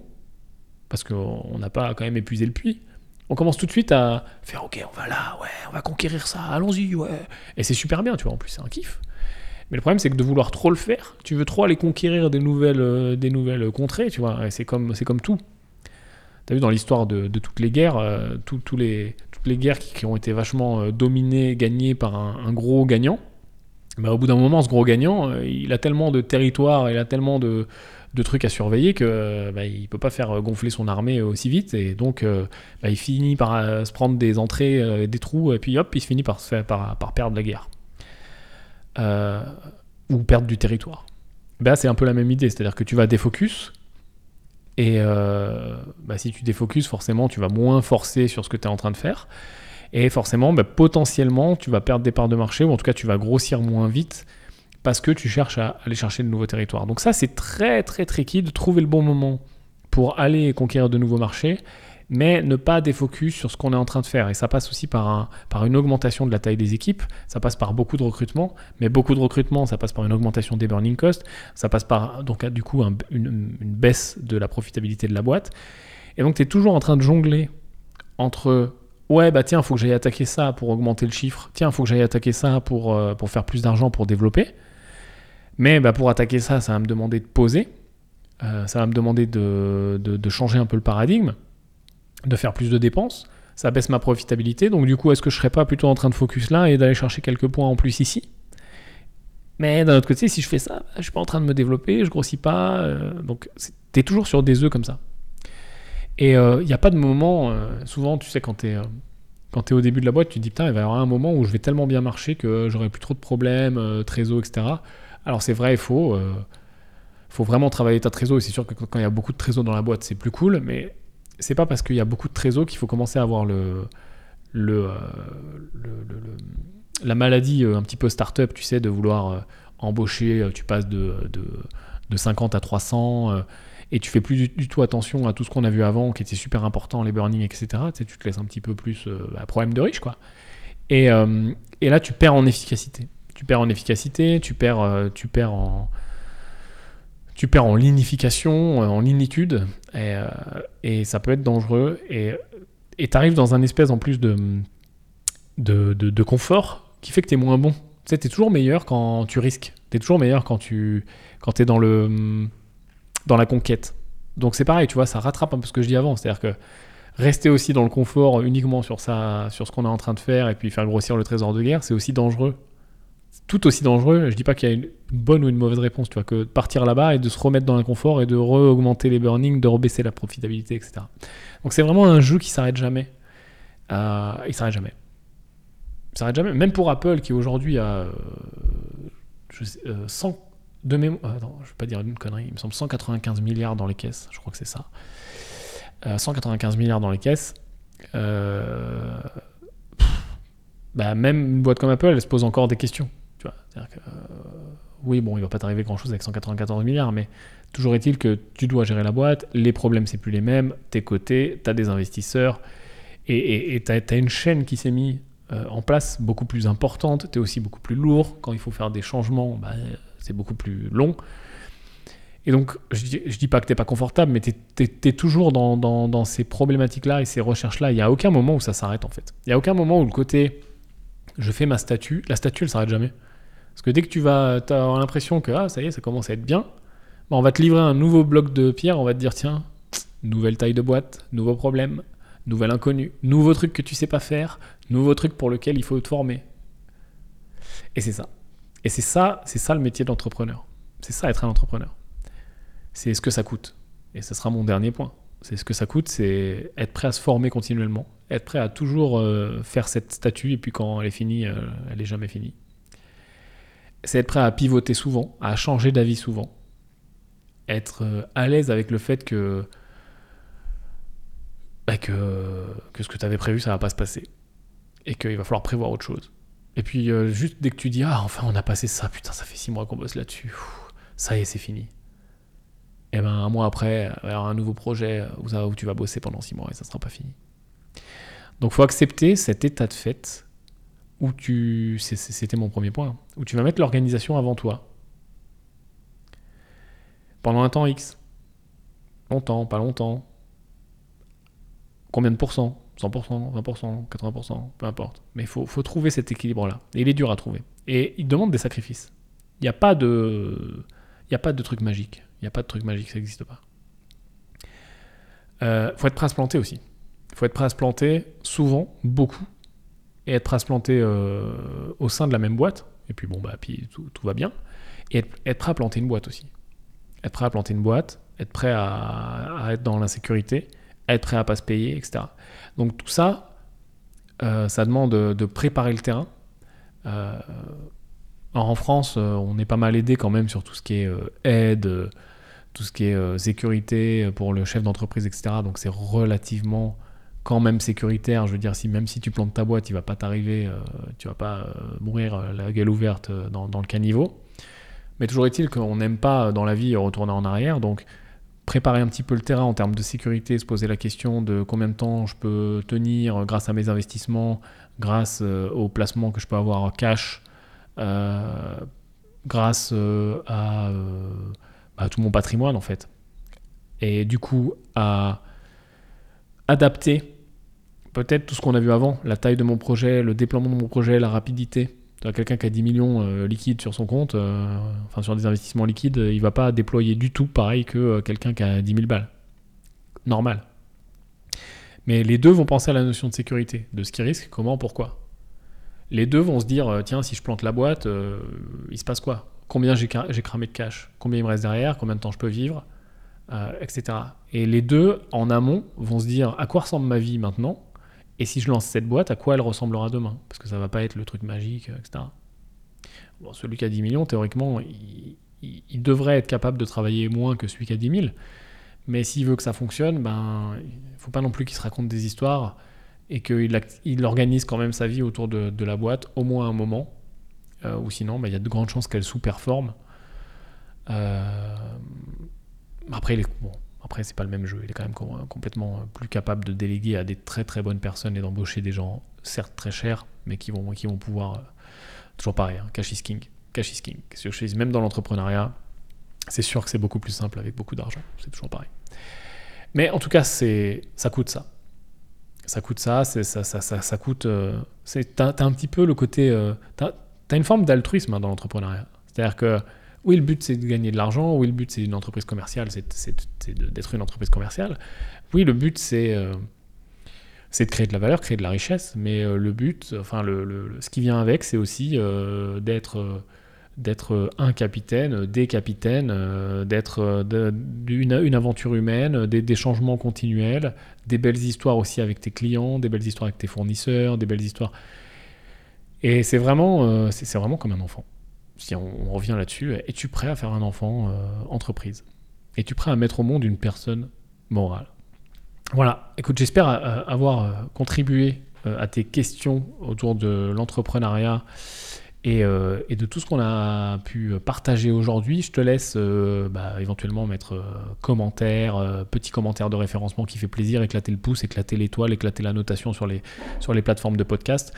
parce qu'on n'a pas quand même épuisé le puits, on commence tout de suite à faire ok, on va là, ouais, on va conquérir ça, allons-y, ouais. Et c'est super bien, tu vois, en plus, c'est un kiff. Mais le problème, c'est que de vouloir trop le faire, tu veux trop aller conquérir des nouvelles, euh, des nouvelles contrées, tu vois, c'est comme, tout. T'as vu dans l'histoire de, toutes les guerres, euh, toutes les guerres qui, ont été vachement dominées, gagnées par un gros gagnant, bah, au bout d'un moment, ce gros gagnant, euh, il a tellement de territoire, il a tellement de, trucs à surveiller que bah, il peut pas faire gonfler son armée aussi vite et donc euh, bah, il finit par euh, se prendre des entrées, des trous et puis hop, il finit par, se faire, par, perdre la guerre ou perdre du territoire. Bah, c'est un peu la même idée, c'est-à-dire que tu vas défocus et si tu défocus, forcément, tu vas moins forcer sur ce que tu es en train de faire. Et forcément, bah, potentiellement, tu vas perdre des parts de marché, ou en tout cas, tu vas grossir moins vite parce que tu cherches à aller chercher de nouveaux territoires. Donc ça, c'est très très tricky de trouver le bon moment pour aller conquérir de nouveaux marchés, mais ne pas défocus sur ce qu'on est en train de faire. Et ça passe aussi par, par une augmentation de la taille des équipes, ça passe par beaucoup de recrutement, mais beaucoup de recrutement, ça passe par une augmentation des burning costs, ça passe par donc du coup une, une baisse de la profitabilité de la boîte. Et donc tu es toujours en train de jongler entre ouais, bah tiens, faut que j'aille attaquer ça pour augmenter le chiffre, tiens, faut que j'aille attaquer ça pour, euh, pour faire plus d'argent, pour développer. Mais bah, pour attaquer ça, ça va me demander de poser, euh, ça va me demander de, de, changer un peu le paradigme, de faire plus de dépenses, ça baisse ma profitabilité, donc du coup, est-ce que je serais pas plutôt en train de focus là et d'aller chercher quelques points en plus ici? Mais d'un autre côté, si je fais ça, bah, je suis pas en train de me développer, je grossis pas. Euh, donc, tu es toujours sur des œufs comme ça. Et il euh, n'y a pas de moment, euh, souvent, tu sais, quand tu es, es, au début de la boîte, tu te dis, putain, il va y avoir un moment où je vais tellement bien marcher que j'aurai plus trop de problèmes, euh, trésor, etc. Alors c'est vrai et faux. Il faut vraiment travailler ta trésor. Et c'est sûr que quand il y a beaucoup de trésor dans la boîte, c'est plus cool. Mais c'est pas parce qu'il y a beaucoup de trésor qu'il faut commencer à avoir le, le, la maladie un petit peu start-up, tu sais, de vouloir embaucher. Tu passes de, de 50 à 300 et tu fais plus du, tout attention à tout ce qu'on a vu avant, qui était super important, les burning, etc. Tu, te laisses un petit peu plus euh, bah, problème de riche, quoi. Et, euh, et, là, tu perds en efficacité. Tu perds en efficacité, tu perds, euh, tu perds en tu perds en lignification, en lignitude, et, ça peut être dangereux. Et tu arrives dans un espèce en plus de, de, de, confort qui fait que tu es moins bon. Tu es toujours meilleur quand tu risques. Tu es toujours meilleur quand tu quand es dans, le, dans la conquête. Donc c'est pareil, tu vois, ça rattrape un peu ce que je dis avant. C'est-à-dire que rester aussi dans le confort uniquement sur, ça, sur ce qu'on est en train de faire et puis faire grossir le trésor de guerre, c'est aussi dangereux. Tout aussi dangereux, je dis pas qu'il y a une bonne ou une mauvaise réponse, tu vois, que de partir là-bas et de se remettre dans le confort et de re-augmenter les burnings, de rebaisser la profitabilité, etc. Donc c'est vraiment un jeu qui s'arrête jamais. Euh, il s'arrête jamais. Il s'arrête jamais. Même pour Apple qui aujourd'hui a euh, je 100 euh, de mémoire. Euh, je vais pas dire une connerie, il me semble 195 milliards dans les caisses, je crois que c'est ça. 195 milliards dans les caisses. bah, même une boîte comme Apple, elle se pose encore des questions. Tu vois que, oui, bon, il va pas t'arriver grand chose avec 194 milliards, mais toujours est-il que tu dois gérer la boîte, les problèmes c'est plus les mêmes, t'es coté, t'as des investisseurs, et tu as, une chaîne qui s'est mise euh, en place beaucoup plus importante, tu es aussi beaucoup plus lourd, quand il faut faire des changements, bah, c'est beaucoup plus long. Et donc, je dis, dis pas que tu pas confortable, mais tu es, toujours dans, ces problématiques-là et ces recherches-là. Il n'y a aucun moment où ça s'arrête en fait. Il n'y a aucun moment où le côté je fais ma statue, la statue elle s'arrête jamais. Parce que dès que tu vas, as l'impression que ah, ça y est, ça commence à être bien, bah, on va te livrer un nouveau bloc de pierre, on va te dire tiens, nouvelle taille de boîte, nouveau problème, nouvel inconnu, nouveau truc que tu sais pas faire, nouveau truc pour lequel il faut te former. Et c'est ça. Et c'est ça, c'est ça le métier d'entrepreneur. C'est ça être un entrepreneur. C'est ce que ça coûte. Et ce sera mon dernier point. C'est ce que ça coûte, c'est être prêt à se former continuellement, être prêt à toujours euh, faire cette statue et puis quand elle est finie, euh, elle est jamais finie. C'est être prêt à pivoter souvent, à changer d'avis souvent, être euh, à l'aise avec le fait que bah, que, ce que tu avais prévu, ça va pas se passer. Et qu'il va falloir prévoir autre chose. Et puis, euh, juste dès que tu dis, ah, enfin, on a passé ça, putain, ça fait six mois qu'on bosse là-dessus, ça y est, c'est fini. Et ben, un mois après, un nouveau projet où, où tu vas bosser pendant six mois et ça sera pas fini. Donc, faut accepter cet état de fait où tu. C'était mon premier point. Où tu vas mettre l'organisation avant toi. Pendant un temps X. Longtemps, pas longtemps combien de pourcents? 100%, 20%, 80%, peu importe. Mais il faut, trouver cet équilibre-là. Et il est dur à trouver. Et il demande des sacrifices. Il n'y a pas de... Truc magique. Il n'y a pas de truc magique, ça n'existe pas. Il euh, faut être prêt à se planter aussi. Il faut être prêt à se planter souvent, beaucoup, et être prêt à se planter euh, au sein de la même boîte. Et puis bon, bah, puis tout, va bien. Et être, prêt à planter une boîte aussi. Être prêt à planter une boîte, être prêt à, à être dans l'insécurité, être prêt à pas se payer, etc. Donc tout ça, euh, ça demande de, préparer le terrain. Euh, en France, euh, on est pas mal aidé quand même sur tout ce qui est aide, tout ce qui est sécurité pour le chef d'entreprise, etc. Donc c'est relativement quand même sécuritaire. Je veux dire, si même si tu plantes ta boîte, il va pas t'arriver, tu vas pas mourir la gueule ouverte dans, dans le caniveau. Mais toujours est-il qu'on n'aime pas dans la vie retourner en arrière, donc préparer un petit peu le terrain en termes de sécurité, se poser la question de combien de temps je peux tenir grâce à mes investissements, grâce euh, au placement que je peux avoir en cash, euh, grâce euh, à, à, tout mon patrimoine en fait. Et du coup, à adapter peut-être tout ce qu'on a vu avant, la taille de mon projet, le déploiement de mon projet, la rapidité, quelqu'un qui a 10 millions euh, liquides sur son compte, euh, enfin sur des investissements liquides, il va pas déployer du tout pareil que euh, quelqu'un qui a 10 000 balles. Normal. Mais les deux vont penser à la notion de sécurité, de ce qui risque, comment, pourquoi. Les deux vont se dire, tiens, si je plante la boîte, il se passe quoi? Combien j'ai cramé de cash? Combien il me reste derrière? Combien de temps je peux vivre? Etc. Et les deux, en amont, vont se dire, à quoi ressemble ma vie maintenant? Et si je lance cette boîte, à quoi elle ressemblera demain? Parce que ça va pas être le truc magique, etc. Bon, celui qui a 10 millions, théoriquement, il, devrait être capable de travailler moins que celui qui a 10 000. Mais s'il veut que ça fonctionne, ben, il faut pas non plus qu'il se raconte des histoires et qu'il il organise quand même sa vie autour de, la boîte, au moins un moment. Euh, ou sinon, ben, il y a de grandes chances qu'elle sous-performe. Euh, après, il est, après, c'est pas le même jeu. Il est quand même complètement euh, plus capable de déléguer à des très très bonnes personnes et d'embaucher des gens, certes très chers, mais qui vont, qui vont pouvoir. Euh, toujours pareil, hein, cash is king. Cash is king. Même dans l'entrepreneuriat, C'est sûr que c'est beaucoup plus simple avec beaucoup d'argent, c'est toujours pareil. Mais en tout cas, c'est, ça coûte ça. Ça coûte ça, ça, ça, ça, ça coûte. Euh, c'est, t'as, un petit peu le côté. T'as, as une forme d'altruisme hein, dans l'entrepreneuriat. C'est-à-dire que, oui, le but c'est de gagner de l'argent, oui, le but c'est une entreprise commerciale, c'est, d'être une entreprise commerciale. Oui, le but c'est. Euh, c'est de créer de la valeur, créer de la richesse, mais le but, enfin, ce qui vient avec, c'est aussi d'être d'être un capitaine, des capitaines, euh, d'être euh, une, aventure humaine, des, changements continuels, des belles histoires aussi avec tes clients, des belles histoires avec tes fournisseurs, des belles histoires. Et c'est vraiment, euh, c'est vraiment comme un enfant. Si on, revient là-dessus, es-tu prêt à faire un enfant entreprise? Es-tu prêt à mettre au monde une personne morale? Voilà, écoute, j'espère avoir contribué à tes questions autour de l'entrepreneuriat euh, et, de tout ce qu'on a pu partager aujourd'hui, je te laisse euh, bah, éventuellement mettre euh, commentaire, petit commentaire de référencement qui fait plaisir, éclater le pouce, éclater l'étoile, éclater la notation sur les plateformes de podcast.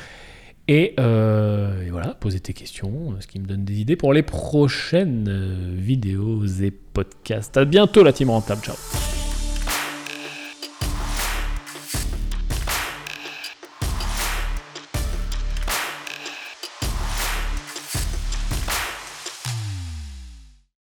Et, et, voilà, poser tes questions, ce qui me donne des idées pour les prochaines vidéos et podcasts. À bientôt la team rentable, ciao